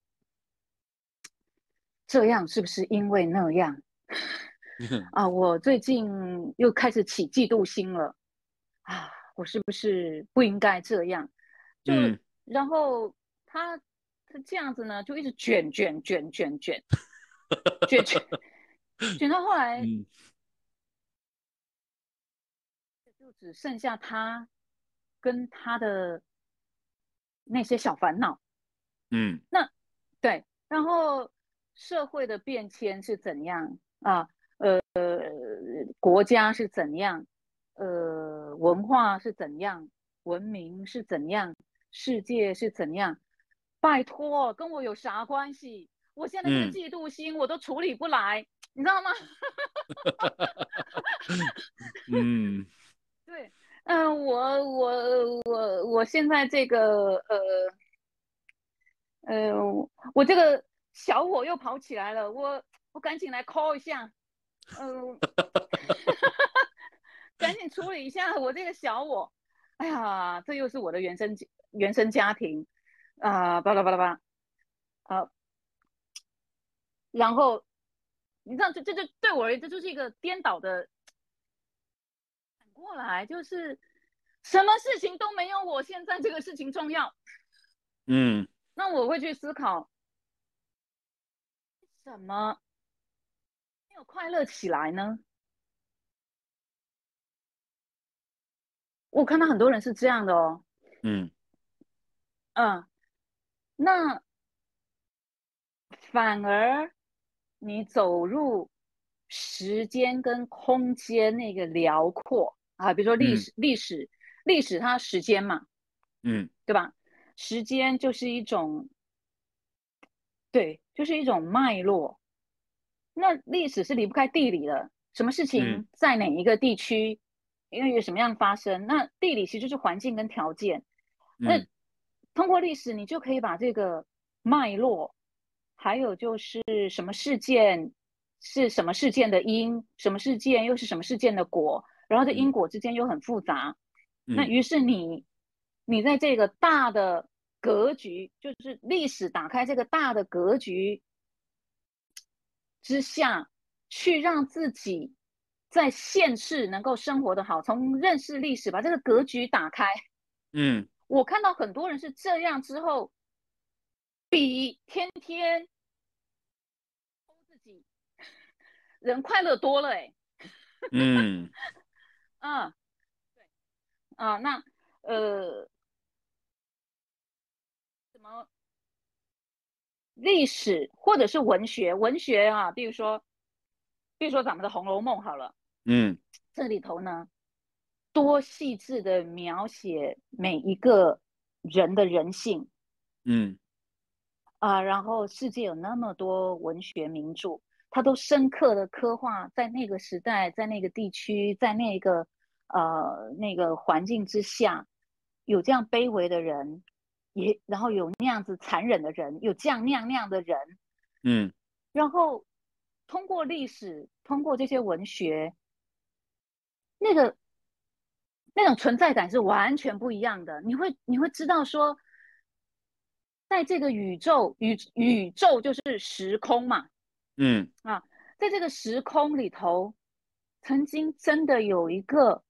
B: 这样是不是因为那样啊我最近又开始起嫉妒心了。啊我是不是不应该这样？就然后他他这样子呢就一直卷卷卷卷卷 [LAUGHS] 卷卷卷到后来就只剩下他跟他的那些小烦恼。
A: 嗯。
B: 那对然后社会的变迁是怎样啊？呃，国家是怎样？呃，文化是怎样？文明是怎样？世界是怎样？拜托，跟我有啥关系？我现在这个嫉妒心我都处理不来，你知道吗？[LAUGHS]
A: 嗯，[LAUGHS]
B: 对，嗯，我我我我现在这个呃呃，我这个小我又跑起来了，我我赶紧来 call 一下。嗯，[LAUGHS] 赶紧处理一下我这个小我。哎呀，这又是我的原生原生家庭啊，巴拉巴拉巴拉。好，然后你知道，这这这对我而言，这就是一个颠倒的反过来，就是什么事情都没有我现在这个事情重要。
A: 嗯，
B: 那我会去思考，什么没？有快乐起来呢？我看到很多人是这样的哦。
A: 嗯
B: 嗯，那反而你走入时间跟空间那个辽阔啊，比如说历史，历史，历史，它时间嘛，
A: 嗯，
B: 对吧？时间就是一种，对，就是一种脉络。那历史是离不开地理的，什么事情在哪一个地区，因为有什么样发生？那地理其实就是环境跟条件。那通过历史，你就可以把这个脉络，还有就是什么事件是什么事件的因，什么事件又是什么事件的果，然后这因果之间又很复杂。那于是你，你在这个大的格局，就是历史打开这个大的格局。之下去让自己在现世能够生活的好，从认识历史把这个格局打开。
A: 嗯，
B: 我看到很多人是这样之后，比天天自己人快乐多了哎。[LAUGHS]
A: 嗯，
B: 啊，对，啊，那呃，什么？历史或者是文学，文学啊，比如说，比如说咱们的《红楼梦》好了，
A: 嗯，
B: 这里头呢，多细致的描写每一个人的人性，
A: 嗯，
B: 啊，然后世界有那么多文学名著，它都深刻的刻画在那个时代，在那个地区，在那个呃那个环境之下，有这样卑微的人。也，然后有那样子残忍的人，有这样那样那样的人，
A: 嗯，
B: 然后通过历史，通过这些文学，那个那种存在感是完全不一样的。你会你会知道说，在这个宇宙宇宇宙就是时空嘛，
A: 嗯
B: 啊，在这个时空里头，曾经真的有一个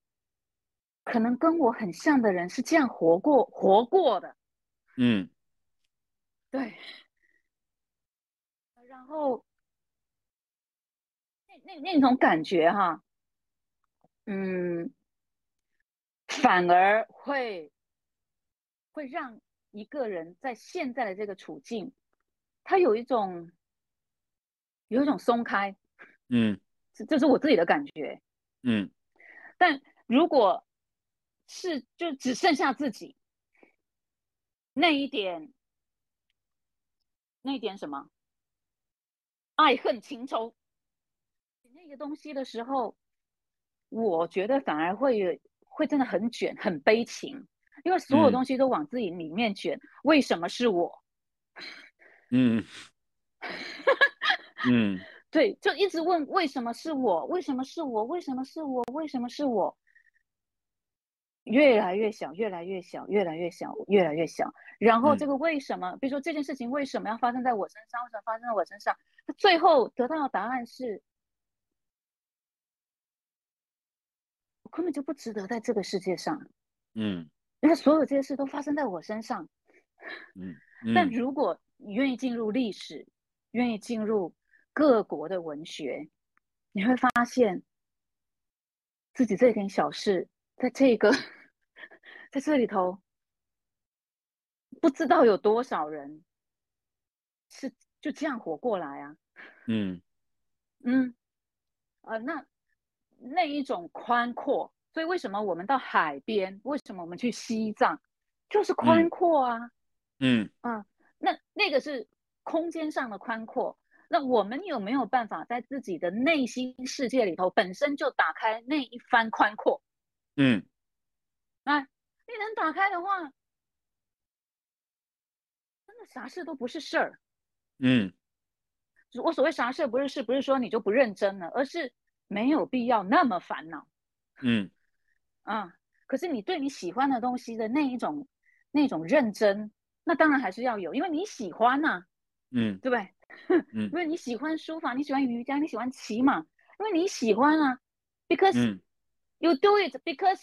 B: 可能跟我很像的人是这样活过活过的。
A: 嗯，
B: 对，然后那那那种感觉哈，嗯，反而会会让一个人在现在的这个处境，他有一种有一种松开，
A: 嗯，
B: 这这是我自己的感觉，
A: 嗯，
B: 但如果是就只剩下自己那一点，那一点什么爱恨情仇那个东西的时候，我觉得反而会会真的很卷，很悲情，因为所有东西都往自己里面卷。为什么是我？[LAUGHS]
A: 嗯，[LAUGHS] 嗯，
B: 对，就一直问为什么是我？为什么是我？为什么是我？为什么是我？越来越小，越来越小，越来越小，越来越小。然后这个为什么？比如说这件事情为什么要发生在我身上？为什么发生在我身上？他最后得到的答案是：我根本就不值得在这个世界上。
A: 嗯，
B: 因为所有这些事都发生在我身上。
A: 嗯，[LAUGHS]
B: 但如果你愿意进入历史，愿意进入各国的文学，你会发现自己这点小事。在这个，[LAUGHS] 在这里头，不知道有多少人是就这样活过来啊？
A: 嗯 [LAUGHS]
B: 嗯，呃，那那一种宽阔，所以为什么我们到海边？为什么我们去西藏？就是宽阔啊。
A: 嗯
B: 啊，那那个是空间上的宽阔。那我们有没有办法在自己的内心世界里头，本身就打开那一番宽阔？
A: 嗯，
B: 哎，你能打开的话，真的啥事都不是事儿。
A: 嗯，
B: 我所谓啥事不是事，不是说你就不认真了，而是没有必要那么烦恼。
A: 嗯，
B: 啊，[LAUGHS] 可是你对你喜欢的东西的那一种那种认真，那当然还是要有，因为你喜欢呐。
A: 嗯，
B: 对不对？[LAUGHS]
A: 嗯，
B: 因为你喜欢书法，你喜欢瑜伽，你喜欢骑马，因为你喜欢啊，because。You do it because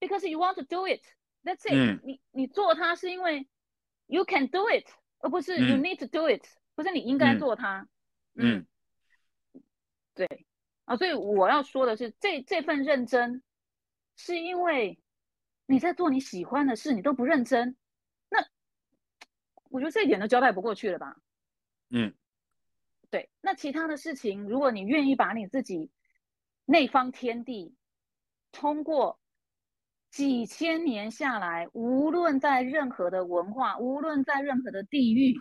B: because you want to do it. That's it. 你你做它是因为 you can do it，而不是 you need to do it，不是你应该做它。嗯，对啊，所以我要说的是，这这份认真是因为你在做你喜欢的事，你都不认真，那我觉得这一点都交代不过去了吧？
A: 嗯，
B: 对。那其他的事情，如果你愿意把你自己那方天地。通过几千年下来，无论在任何的文化，无论在任何的地域，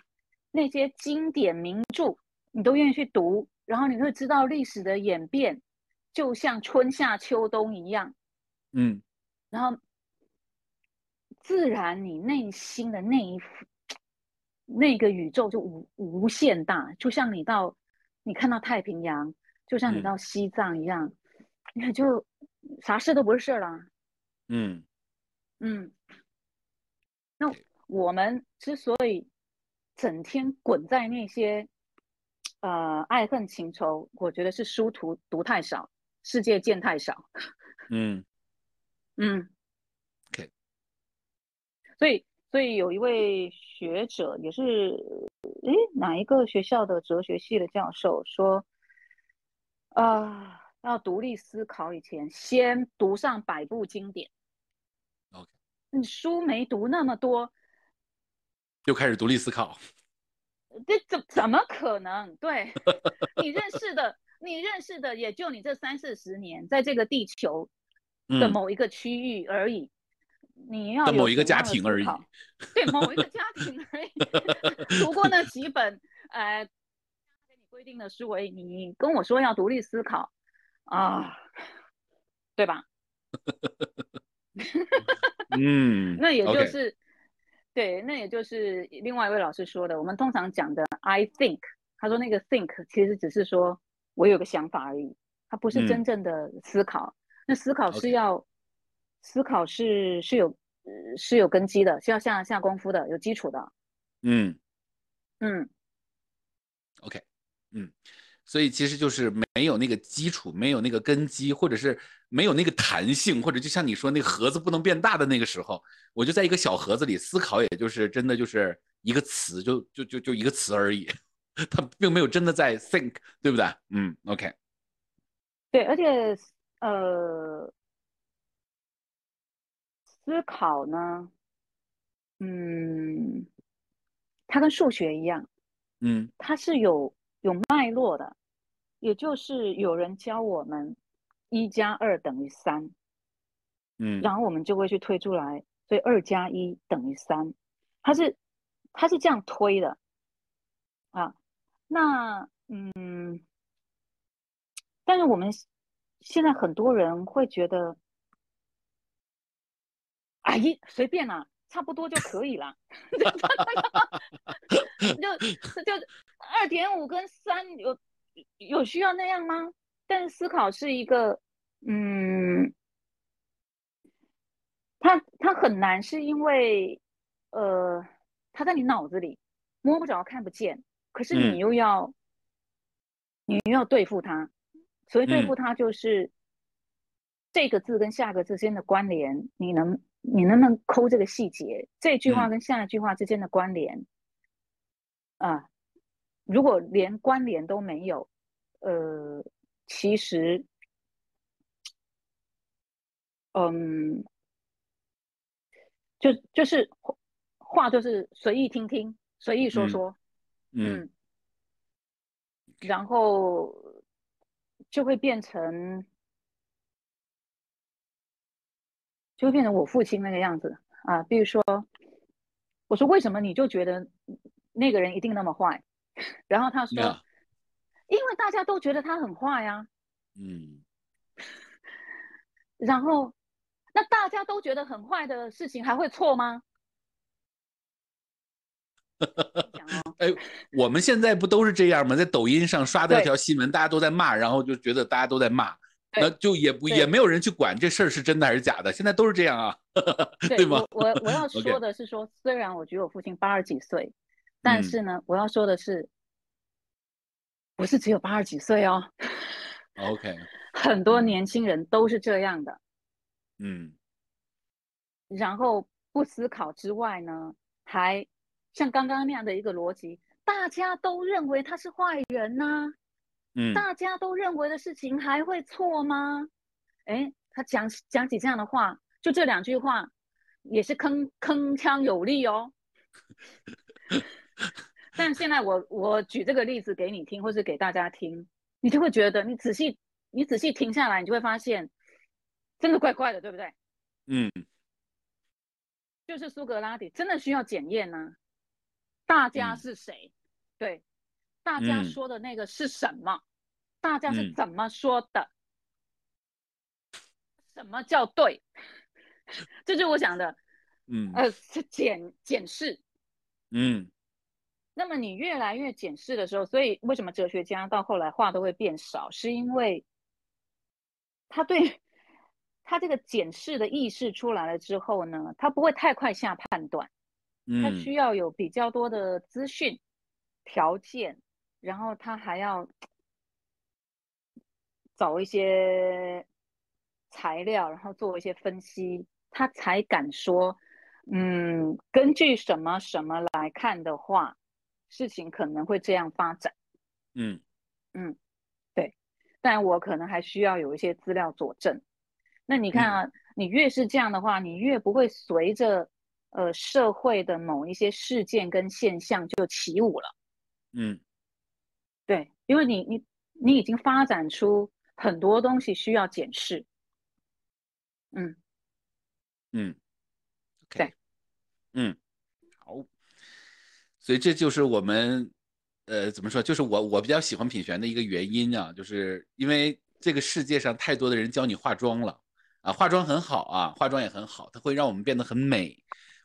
B: 那些经典名著，你都愿意去读，然后你会知道历史的演变，就像春夏秋冬一样，
A: 嗯，
B: 然后自然你内心的那一那个宇宙就无无限大，就像你到你看到太平洋，就像你到西藏一样，你看就。啥事都不是事儿了，
A: 嗯。
B: 嗯，那我们之所以整天滚在那些呃爱恨情仇，我觉得是书读读太少，世界见太少，[LAUGHS]
A: 嗯。
B: 嗯
A: ，OK，
B: 所以所以有一位学者也是，诶哪一个学校的哲学系的教授说，啊。要独立思考以前，先读上百部经典。
A: OK，
B: 你书没读那么多，
A: 又开始独立思考？
B: 这怎怎么可能？对 [LAUGHS] 你认识的，你认识的也就你这三四十年，在这个地球的某一个区域而已。你要
A: 某一个家庭 [LAUGHS] 而已，
B: 对某一个家庭而已。读过那几本呃给你规定的书，已，你跟我说要独立思考。啊，对吧？[LAUGHS]
A: 嗯，
B: 那也就是，对，那也就是另外一位老师说的。我们通常讲的 “I think”，他说那个 “think” 其实只是说我有个想法而已，它不是真正的思考。那思考是要思考是是有是有根基的，是要下下功夫的，有基础的。
A: 嗯
B: 嗯
A: ，OK，嗯。所以其实就是没有那个基础，没有那个根基，或者是没有那个弹性，或者就像你说那个盒子不能变大的那个时候，我就在一个小盒子里思考，也就是真的就是一个词，就就就就一个词而已，[LAUGHS] 他并没有真的在 think，对不对？嗯，OK。
B: 对，而且呃，思考呢，嗯，它跟数学一样，
A: 嗯，
B: 它是有有脉络的，也就是有人教我们一加二等于三，
A: 嗯，
B: 然后我们就会去推出来，所以二加一等于三，它是它是这样推的啊。那嗯，但是我们现在很多人会觉得。哎，随便啦，差不多就可以了。[LAUGHS] [LAUGHS] 就就二点五跟三有有需要那样吗？但是思考是一个，嗯，它它很难，是因为呃，它在你脑子里摸不着、看不见，可是你又要你又要对付它，所以对付它就是这个字跟下个字之间的关联，你能。你能不能抠这个细节？这句话跟下一句话之间的关联啊？如果连关联都没有，呃，其实，嗯，就就是话就是随意听听，随意说说，嗯，然后就会变成。就会变成我父亲那个样子啊！比如说，我说为什么你就觉得那个人一定那么坏？[LAUGHS] 然后他说，因为大家都觉得他很坏呀。
A: 嗯。[LAUGHS]
B: 然后，那大家都觉得很坏的事情还会错吗？[LAUGHS]
A: 哎，我们现在不都是这样吗？在抖音上刷到一条新闻，大家都在骂，然后就觉得大家都在骂。那就也不也没有人去管这事儿是真的还是假的，现在都是这样啊，[LAUGHS] 对吗？
B: 我我要 [LAUGHS] 说的是说，虽然我觉得我父亲八十几岁，但是呢，我要说的是，不是只有八十几岁哦。
A: OK，[LAUGHS]
B: 很多年轻人都是这样的。
A: 嗯。
B: 然后不思考之外呢，还像刚刚那样的一个逻辑，大家都认为他是坏人呐。
A: 嗯，
B: 大家都认为的事情还会错吗？哎，他讲讲起这样的话，就这两句话，也是铿铿锵有力哦。[LAUGHS] 但现在我我举这个例子给你听，或是给大家听，你就会觉得，你仔细你仔细停下来，你就会发现，真的怪怪的，对不对？
A: 嗯，
B: 就是苏格拉底真的需要检验呢。大家是谁？对。大家说的那个是什么？大家是怎么说的？什么叫对？[LAUGHS] 这就是我讲的，[LAUGHS]
A: 嗯，
B: 呃，是检检视，
A: 嗯。
B: 那么你越来越检视的时候，所以为什么哲学家到后来话都会变少？是因为他对他这个检视的意识出来了之后呢，他不会太快下判断，他需要有比较多的资讯条件。然后他还要找一些材料，然后做一些分析，他才敢说，嗯，根据什么什么来看的话，事情可能会这样发展。
A: 嗯
B: 嗯，对，但我可能还需要有一些资料佐证。那你看啊，你越是这样的话，你越不会随着呃社会的某一些事件跟现象就起舞了。
A: 嗯。
B: 对，因为你你你已经发展出很多东西需要检视，嗯
A: 嗯，
B: 对，
A: 嗯，好，所以这就是我们呃怎么说，就是我我比较喜欢品璇的一个原因啊，就是因为这个世界上太多的人教你化妆了。啊，化妆很好啊，化妆也很好，它会让我们变得很美。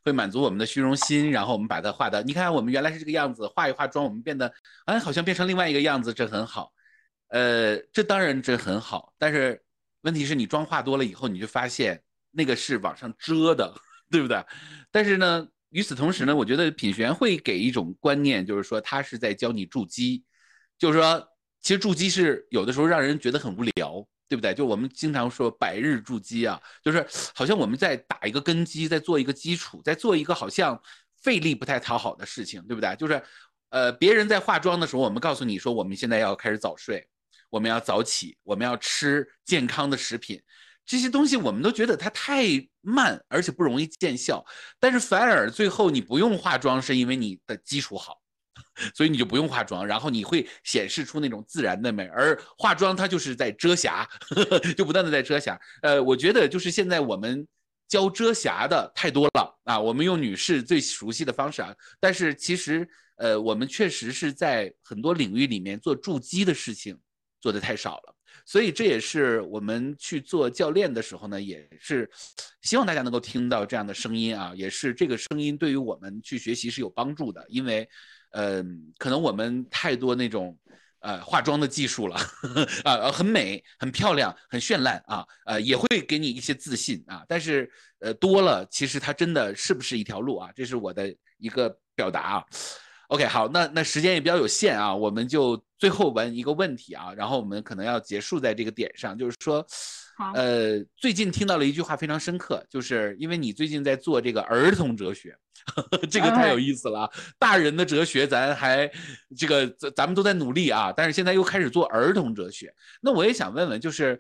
A: 会满足我们的虚荣心，然后我们把它画的，你看我们原来是这个样子，化一化妆，我们变得，哎，好像变成另外一个样子，这很好，呃，这当然这很好，但是问题是你妆化多了以后，你就发现那个是往上遮的，[LAUGHS] 对不对？但是呢，与此同时呢，我觉得品璇会给一种观念，就是说他是在教你筑基，就是说其实筑基是有的时候让人觉得很无聊。对不对？就我们经常说百日筑基啊，就是好像我们在打一个根基，在做一个基础，在做一个好像费力不太讨好的事情，对不对？就是，呃，别人在化妆的时候，我们告诉你说，我们现在要开始早睡，我们要早起，我们要吃健康的食品，这些东西我们都觉得它太慢，而且不容易见效。但是反而最后你不用化妆，是因为你的基础好，所以你就不用化妆，然后你会显示出那种自然的美。而化妆它就是在遮瑕，[LAUGHS] 就不断的在遮瑕。呃，我觉得就是现在我们教遮瑕的太多了啊，我们用女士最熟悉的方式啊，但是其实呃，我们确实是在很多领域里面做筑基的事情做的太少了。所以这也是我们去做教练的时候呢，也是希望大家能够听到这样的声音啊，也是这个声音对于我们去学习是有帮助的，因为，嗯，可能我们太多那种呃化妆的技术了 [LAUGHS] 啊，很美、很漂亮、很绚烂啊，呃，也会给你一些自信啊，但是呃多了，其实它真的是不是一条路啊？这是我的一个表达啊。OK，好，那那时间也比较有限啊，我们就最后问一个问题啊，然后我们可能要结束在这个点上，就是说，呃，最近听到了一句话非常深刻，就是因为你最近在做这个儿童哲学，[LAUGHS] 这个太有意思了，大人的哲学咱还这个咱咱们都在努力啊，但是现在又开始做儿童哲学，那我也想问问，就是，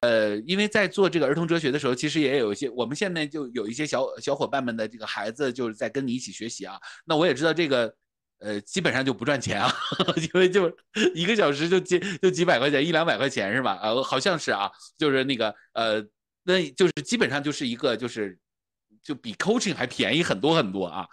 A: 呃，因为在做这个儿童哲学的时候，其实也有一些，我们现在就有一些小小伙伴们的这个孩子就是在跟你一起学习啊，那我也知道这个。呃，基本上就不赚钱啊，[LAUGHS] 因为就一个小时就几就几百块钱，一两百块钱是吧？呃，好像是啊，就是那个呃，那就是基本上就是一个就是就比 coaching 还便宜很多很多啊。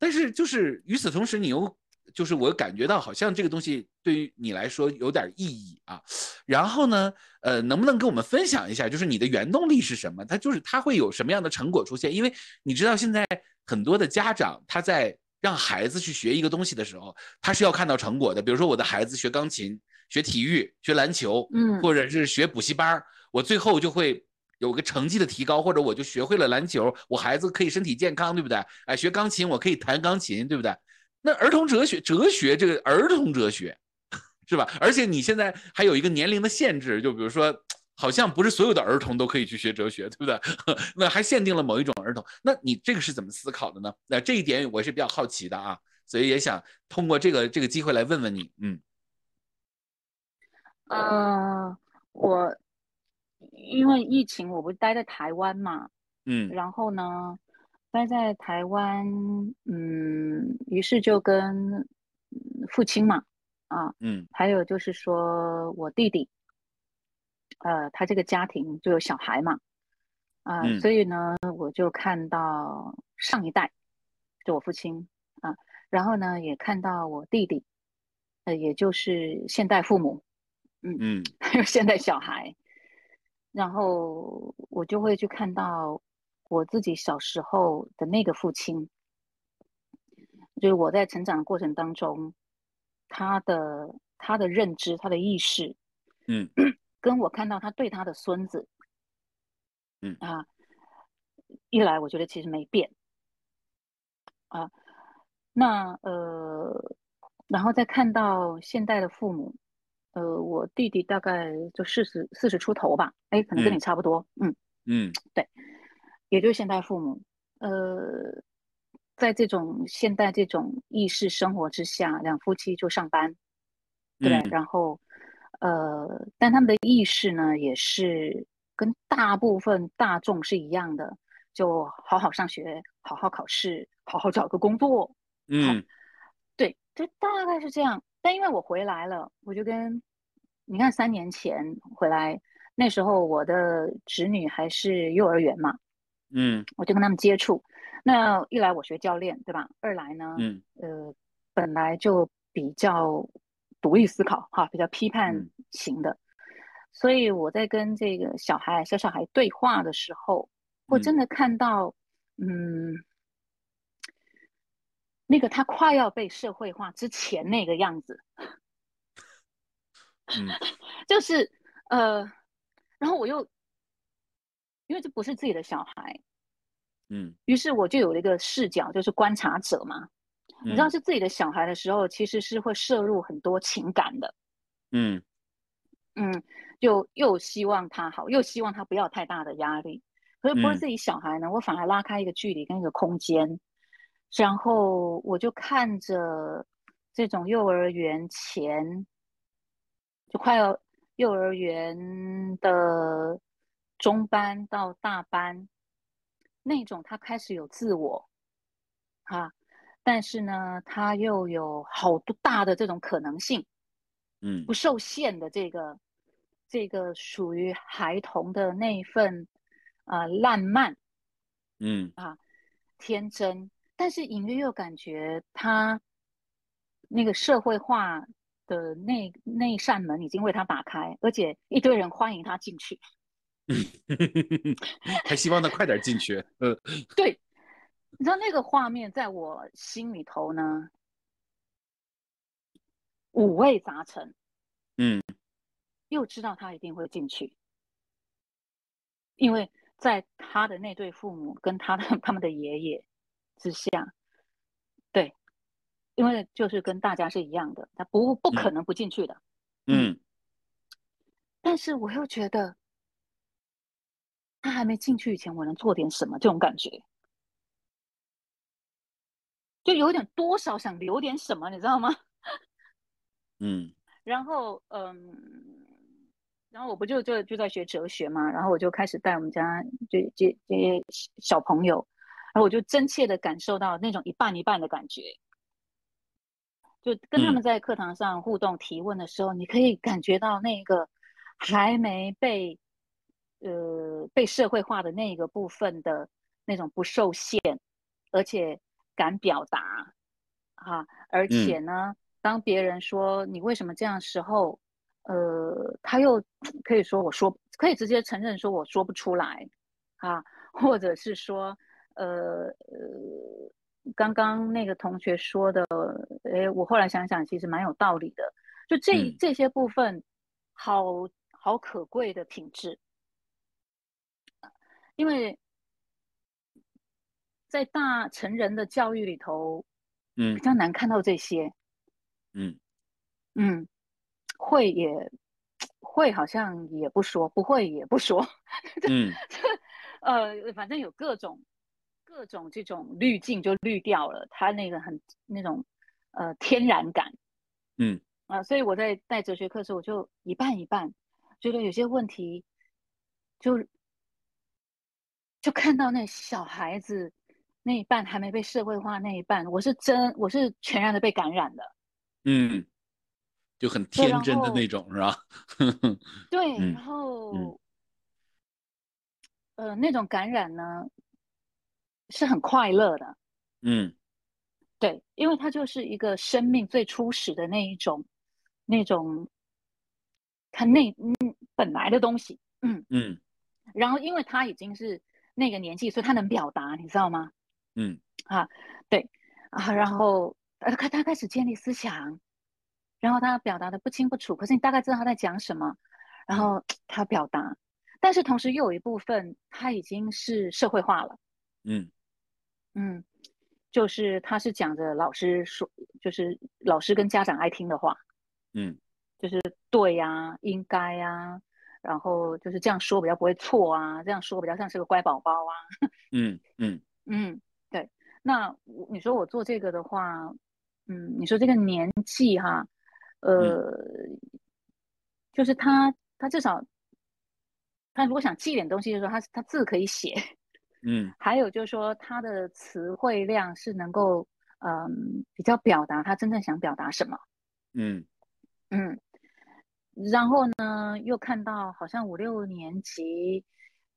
A: 但是就是与此同时，你又就是我感觉到好像这个东西对于你来说有点意义啊。然后呢，呃，能不能跟我们分享一下，就是你的原动力是什么？它就是它会有什么样的成果出现？因为你知道现在很多的家长他在。让孩子去学一个东西的时候，他是要看到成果的。比如说，我的孩子学钢琴、学体育、学篮球，嗯，或者是学补习班我最后就会有个成绩的提高，或者我就学会了篮球，我孩子可以身体健康，对不对？哎，学钢琴我可以弹钢琴，对不对？那儿童哲学，哲学这个儿童哲学，[LAUGHS] 是吧？而且你现在还有一个年龄的限制，就比如说。好像不是所有的儿童都可以去学哲学，对不对？[LAUGHS] 那还限定了某一种儿童。那你这个是怎么思考的呢？那这一点我是比较好奇的啊，所以也想通过这个这个机会来问问你。
B: 嗯，呃，我因为疫情，我不是待在台湾嘛，
A: 嗯，
B: 然后呢，待在台湾，嗯，于是就跟父亲嘛，啊，
A: 嗯，
B: 还有就是说我弟弟。呃，他这个家庭就有小孩嘛，啊，所以呢，我就看到上一代，就我父亲啊，然后呢，也看到我弟弟，呃，也就是现代父母，嗯嗯，[LAUGHS] 还有现代小孩，然后我就会去看到我自己小时候的那个父亲，就是我在成长的过程当中，他的他的认知，他的意识，
A: 嗯。[CLEARS THROAT]
B: 跟我看到他对他的孙子，
A: 嗯。
B: 啊，一来我觉得其实没变，啊，那呃，然后再看到现代的父母，呃，我弟弟大概就四十四十出头吧，哎，可能跟你差不多，嗯。
A: 嗯，
B: 对，也就是现代父母，呃，在这种现代这种意识生活之下，两夫妻就上班，对，然后。呃，但他们的意识呢，也是跟大部分大众是一样的，就好好上学，好好考试，好好找个工作。
A: 嗯，
B: 对，就大概是这样。但因为我回来了，我就跟你看，三年前回来，那时候我的侄女还是幼儿园嘛，
A: 嗯，
B: 我就跟他们接触。那一来我学教练，对吧？二来呢，
A: 嗯，
B: 呃，本来就比较。独立思考，哈，比较批判型的，所以我在跟这个小孩、小小孩对话的时候，我真的看到，嗯，那个他快要被社会化之前那个样子，
A: 嗯，[LAUGHS]
B: 就是呃，然后我又因为这不是自己的小孩，
A: 嗯，
B: 于是我就有了一个视角，就是观察者嘛。你知道是自己的小孩的时候，其实是会摄入很多情感的，
A: 嗯。
B: 嗯，就又希望他好，又希望他不要太大的压力。可是不是自己小孩呢，我反而拉开一个距离跟一个空间，然后我就看着这种幼儿园前就快要幼儿园的中班到大班那种，他开始有自我，啊，但是呢，他又有好多大的这种可能性，
A: 嗯，
B: 不受限的这个这个属于孩童的那一份啊烂漫，
A: 嗯
B: 啊天真，但是隐约又感觉他那个社会化。的那那扇门已经为他打开，而且一堆人欢迎他进去，[LAUGHS]
A: 还希望他快点进去。呃，
B: 对，你知道那个画面在我心里头呢，五味杂陈。
A: 嗯，
B: 又知道他一定会进去，因为在他的那对父母跟他的 [LAUGHS] 他们的爷爷之下。对因为就是跟大家是一样的，他不不可能不进去的。
A: 嗯，
B: 但是我又觉得，他还没进去以前，我能做点什么？这种感觉，就有点多少想留点什么，你知道吗？[LAUGHS]
A: 嗯。
B: 然后，嗯，然后我不就就就在学哲学嘛，然后我就开始带我们家这这这些小朋友，然后我就真切的感受到那种一半一半的感觉。就跟他们在课堂上互动提问的时候，你可以感觉到那个还没被呃被社会化的那个部分的那种不受限，而且敢表达啊，而且呢，当别人说你为什么这样时候，呃，他又可以说我说可以直接承认说我说不出来啊，或者是说呃呃。刚刚那个同学说的，哎，我后来想想，其实蛮有道理的。就这这些部分，好好可贵的品质，因为在大成人的教育里头，
A: 嗯，
B: 比较难看到这些。
A: 嗯
B: 嗯，会也会，好像也不说，不会也不说。[LAUGHS]
A: 嗯，
B: 呃，反正有各种。各种这种滤镜就滤掉了，他那个很那种呃天然感，
A: 嗯
B: 啊，所以我在带哲学课的时候，我就一半一半，觉得有些问题就就看到那小孩子那一半还没被社会化那一半，我是真我是全然的被感染的，
A: 嗯，就很天真的那种是吧？[LAUGHS]
B: 对，然后呃那种感染呢。是很快乐的，
A: 嗯，
B: 对，因为它就是一个生命最初始的那一种，那种，它那嗯本来的东西，嗯
A: 嗯，
B: 然后因为他已经是那个年纪，所以他能表达，你知道吗？
A: 嗯。
B: 啊，对啊，然后他他开始建立思想，然后他表达的不清不楚，可是你大概知道他在讲什么，然后 [TSK] 他表达，但是同时又有一部分他已经是社会化了。
A: 嗯。
B: 嗯，就是他是讲着老师说，就是老师跟家长爱听的话，
A: 嗯，
B: 就是对呀，应该呀，然后就是这样说比较不会错啊，这样说比较像是个乖宝宝啊。
A: 嗯 [LAUGHS] 嗯。
B: 嗯，对。那你说我做这个的话，嗯，你说这个年纪哈，呃，就是他他至少他如果想记点东西的时候，他他字可以写。
A: 嗯，[LAUGHS]
B: 还有就是说，他的词汇量是能够，嗯，比较表达他真正想表达什么。
A: 嗯
B: 嗯，然后呢，又看到好像五六年级，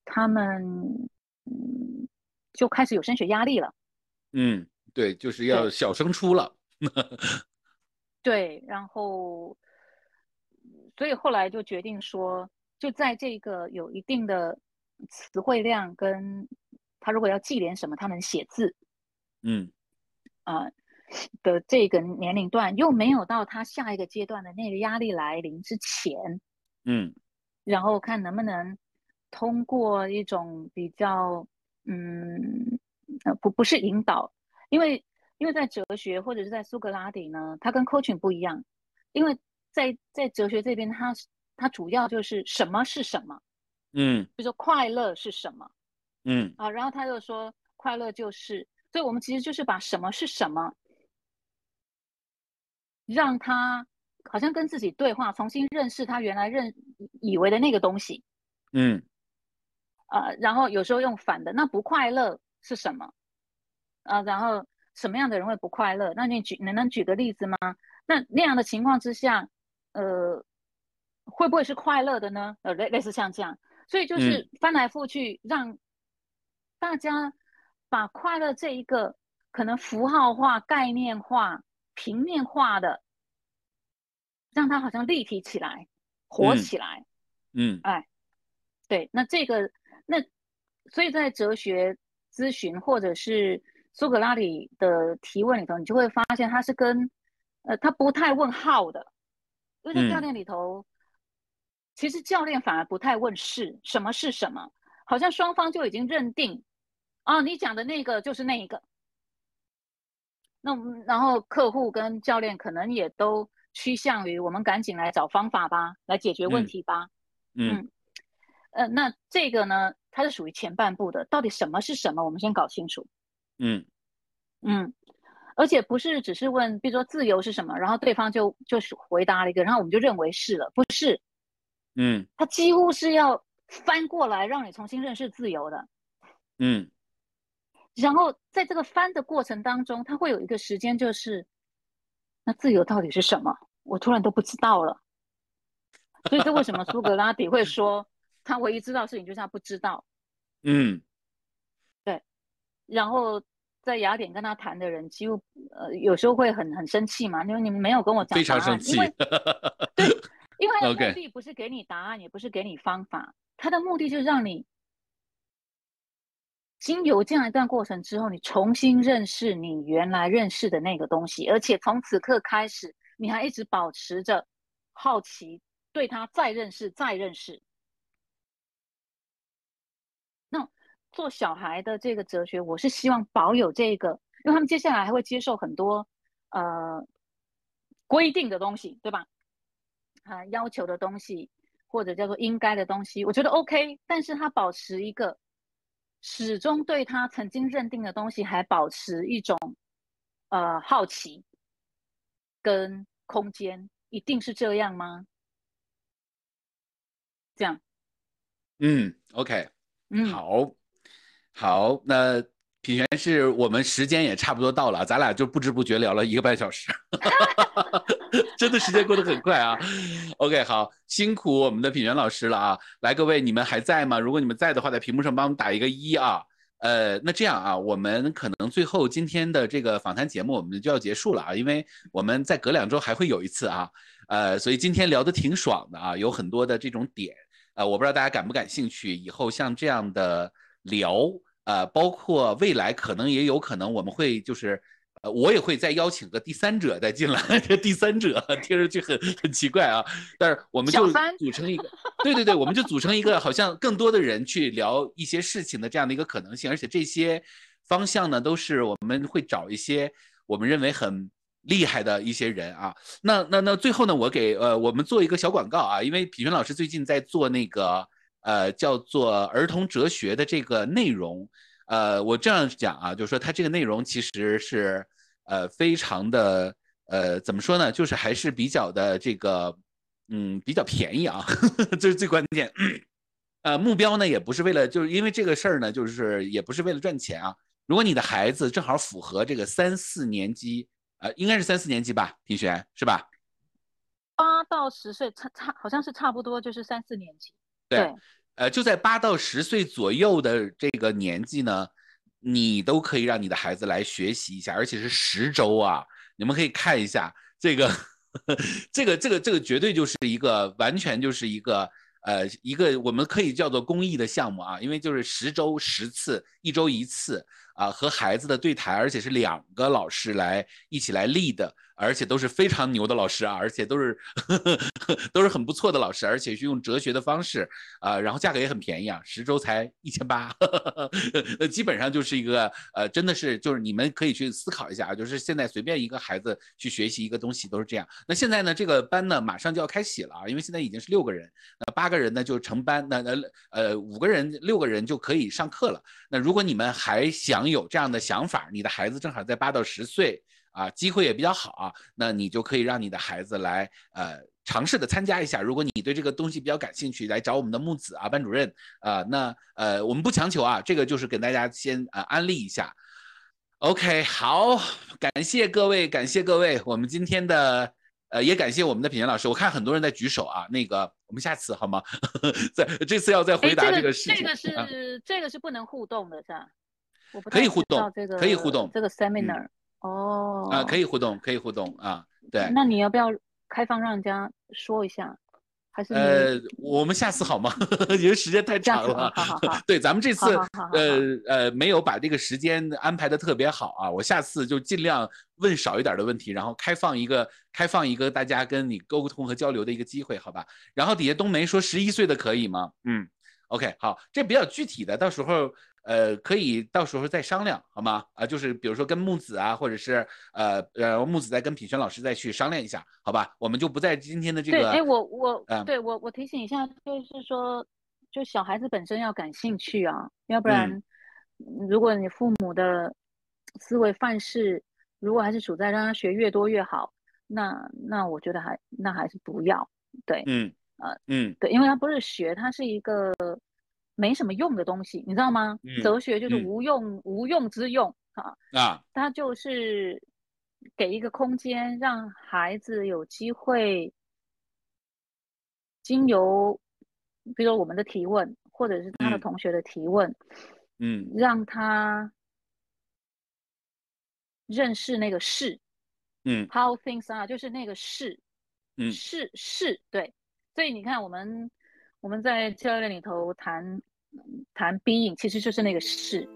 B: 他们嗯就开始有升学压力了。
A: 嗯，对，就是要小升初了。[LAUGHS]
B: 对，然后，所以后来就决定说，就在这个有一定的词汇量跟。他如果要记点什么，他能写字，
A: 嗯，
B: 啊的这个年龄段又没有到他下一个阶段的那个压力来临之前，
A: 嗯，
B: 然后看能不能通过一种比较，嗯，呃，不不是引导，因为因为在哲学或者是在苏格拉底呢，他跟 coaching 不一样，因为在在哲学这边，他他主要就是什么是什么，
A: 嗯，
B: 比如说快乐是什么。
A: 嗯。
B: 啊，然后他就说快乐就是，所以我们其实就是把什么是什么，让他好像跟自己对话，重新认识他原来认以为的那个东西。
A: 嗯，
B: 呃，然后有时候用反的，那不快乐是什么？啊，然后什么样的人会不快乐？那你举，能能举个例子吗？那那样的情况之下，呃，会不会是快乐的呢？呃，类类似像这样，所以就是翻来覆去，让大家把快乐这一个可能符号化、概念化、平面化的，让它好像立体起来、活起来。
A: 嗯，
B: 哎，对，那这个。那，所以在哲学咨询或者是苏格拉底的提问里头，你就会发现他是跟，呃，他不太问 how 的，因为在教练里头，其实教练反而不太问是什么是什么，好像双方就已经认定，啊，你讲的那个就是那一个。那然后客户跟教练可能也都趋向于我们赶紧来找方法吧，来解决问题吧。嗯。呃，那这个呢，它是属于前半部的。到底什么是什么？我们先搞清楚。
A: 嗯
B: 嗯，而且不是只是问，比如说自由是什么，然后对方就就是回答了一个，然后我们就认为是了，不是。
A: 嗯，
B: 他几乎是要翻过来让你重新认识自由的。
A: 嗯，
B: 然后在这个翻的过程当中，他会有一个时间，就是那自由到底是什么？我突然都不知道了。所以这为什么苏格拉底会说？他唯一知道的事情就是他不知道，
A: 嗯，
B: 对。然后在雅典跟他谈的人，几乎呃有时候会很很生气嘛，因为你们没有跟我讲
A: 非常生气，
B: 因为对，[LAUGHS] 因为他的目的不是给你答案，也不是给你方法，他的目的就是让你经由这样一段过程之后，你重新认识你原来认识的那个东西，而且从此刻开始，你还一直保持着好奇，对他再认识，再认识。做小孩的这个哲学，我是希望保有这个，因为他们接下来还会接受很多呃规定的东西，对吧？啊，要求的东西或者叫做应该的东西，我觉得 OK。但是他保持一个始终对他曾经认定的东西还保持一种呃好奇跟空间，一定是这样吗？这样，
A: 嗯，OK，
B: 嗯，
A: 好。好，那品璇是我们时间也差不多到了，咱俩就不知不觉聊了一个半小时，[LAUGHS] 真的时间过得很快啊。OK，好，辛苦我们的品璇老师了啊。来，各位你们还在吗？如果你们在的话，在屏幕上帮我们打一个一啊。呃，那这样啊，我们可能最后今天的这个访谈节目我们就要结束了啊，因为我们再隔两周还会有一次啊。呃，所以今天聊得挺爽的啊，有很多的这种点，呃，我不知道大家感不感兴趣，以后像这样的聊。呃，包括未来可能也有可能，我们会就是，呃，我也会再邀请个第三者再进来。这第三者听上去很很奇怪啊，但是我们就组成一个，对对对，我们就组成一个好像更多的人去聊一些事情的这样的一个可能性。而且这些方向呢，都是我们会找一些我们认为很厉害的一些人啊。那那那最后呢，我给呃我们做一个小广告啊，因为品轩老师最近在做那个。呃，叫做儿童哲学的这个内容，呃，我这样讲啊，就是说它这个内容其实是呃非常的呃怎么说呢，就是还是比较的这个嗯比较便宜啊，呵 [LAUGHS] 呵这是最关键。呃，目标呢也不是为了，就是因为这个事儿呢，就是也不是为了赚钱啊。如果你的孩子正好符合这个三四年级，呃，应该是三四年级吧，品璇是吧？
B: 八到十岁，差差好像是差不多，就是三四年级。对。
A: 呃，就在八到十岁左右的这个年纪呢，你都可以让你的孩子来学习一下，而且是十周啊！你们可以看一下这个，[LAUGHS] 这个，这个，这个绝对就是一个完全就是一个呃一个我们可以叫做公益的项目啊，因为就是十周十次，一周一次啊，和孩子的对谈，而且是两个老师来一起来立的。而且都是非常牛的老师啊，而且都是 [LAUGHS] 都是很不错的老师，而且是用哲学的方式啊，然后价格也很便宜啊，十周才一千八，[LAUGHS] 基本上就是一个呃，真的是就是你们可以去思考一下啊，就是现在随便一个孩子去学习一个东西都是这样。那现在呢，这个班呢马上就要开启了啊，因为现在已经是六个人，那八个人呢就成班，那那呃五个人六个人就可以上课了。那如果你们还想有这样的想法，你的孩子正好在八到十岁。啊，机会也比较好啊，那你就可以让你的孩子来，呃，尝试的参加一下。如果你对这个东西比较感兴趣，来找我们的木子啊，班主任啊，那呃，我们不强求啊，这个就是给大家先呃安利一下。OK，好，感谢各位，感谢各位，我们今天的。呃，也感谢我们的品贤老师。我看很多人在举手啊，那个我们下次好吗？[LAUGHS] 在这次要再回答这个事情。
B: 这个是这个是不能互动的，是吧？
A: 可以互动，可以互动。
B: 这个 seminar 哦
A: 啊，可以互动，可以互动啊。对，
B: 那你要不要开放让人家说一下？还是
A: 呃，我们下次好吗？[LAUGHS] 因为时间太长
B: 了。好好好。[LAUGHS]
A: 对，咱们这次呃呃没有把这个时间安排的特别好啊。我下次就尽量问少一点的问题，然后开放一个开放一个大家跟你沟通和交流的一个机会，好吧？然后底下冬梅说十一岁的可以吗？嗯，OK，好，这比较具体的，到时候。呃，可以到时候再商量，好吗？啊，就是比如说跟木子啊，或者是呃呃木子再跟品轩老师再去商量一下，好吧？我们就不在今天的这个。
B: 对，哎，我我，对我我提醒一下，就是说，就小孩子本身要感兴趣啊，要不然，如果你父母的思维范式如果还是处在让他学越多越好，那那我觉得还那还是不要。对，
A: 嗯，呃，嗯，
B: 对，因为他不是学，他是一个。没什么用的东西，你知道吗？哲学就是无用无用之用啊
A: 啊！
B: 它就是给一个空间，让孩子有机会经由，比如说我们的提问，或者是他的同学的提问，
A: 嗯，
B: 让他认识那个事，
A: 嗯
B: ，how things are，就是那个事，
A: 嗯，
B: 是是，对，所以你看我们。我们在教练里头谈谈 being，其实就是那个是，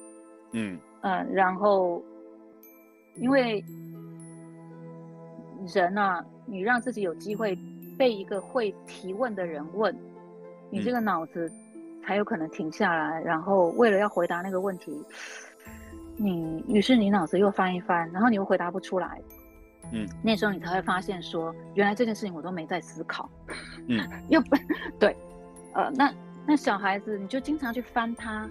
A: 嗯
B: 嗯，然后因为人啊，你让自己有机会被一个会提问的人问，你这个脑子才有可能停下来，然后为了要回答那个问题，你于是你脑子又翻一翻，然后你又回答不出来，
A: 嗯，
B: 那时候你才会发现说，原来这件事情我都没在思考，
A: 嗯，
B: 又不 [LAUGHS] 对。呃，那那小孩子你就经常去翻他，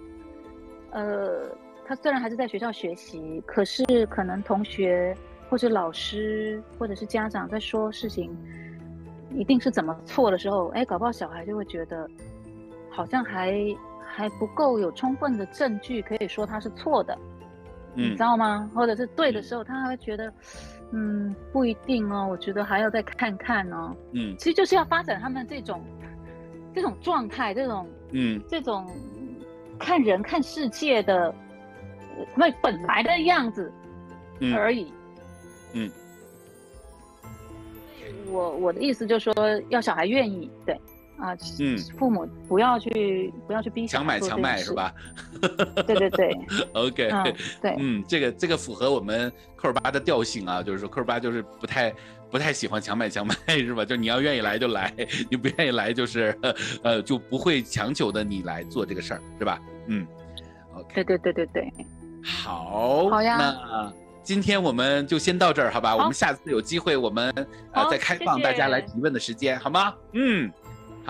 B: 呃，他虽然还是在学校学习，可是可能同学或者老师或者是家长在说事情，一定是怎么错的时候，哎，搞不好小孩就会觉得，好像还还不够有充分的证据可以说他是错的，
A: 你
B: 知道吗？或者是对的时候，他还会觉得，嗯，不一定哦，我觉得还要再看看哦，
A: 嗯，
B: 其实就是要发展他们这种。这种状态，这种
A: 嗯，
B: 这种看人看世界的他们本来的样子而已。
A: 嗯，
B: 我我的意思就是说，要小孩愿意，对啊，嗯，父母不要去不要去逼
A: 强买强卖是吧？[LAUGHS]
B: 对对对。[LAUGHS]
A: OK，
B: 对，
A: 嗯，这个这个符合我们科尔巴的调性啊，就是说科尔巴就是不太。不太喜欢强买强卖 [LAUGHS] 是吧？就你要愿意来就来，你不愿意来就是呃就不会强求的你来做这个事儿是吧？嗯
B: ，OK，对对对对对，
A: 好，
B: 好呀。
A: 那今天我们就先到这儿好吧？我们下次有机会我们呃再开放大家来提问的时间好吗？嗯，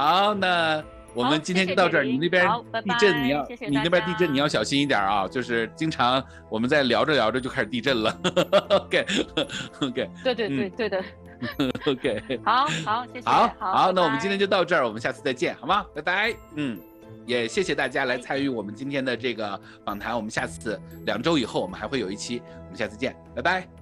A: 好，那。我们今天就到这儿。你那边地震，你要你那边地震，你要小心一点啊！就是经常我们在聊着聊着就开始地震了。OK，OK。[LAUGHS]
B: 对对对对的。[LAUGHS]
A: OK。
B: 好好谢谢。
A: 好
B: 好，
A: 那我们今天就到这儿，我们下次再见，好吗？拜拜。嗯，也谢谢大家来参与我们今天的这个访谈。我们下次两周以后我们还会有一期，我们下次见，拜拜。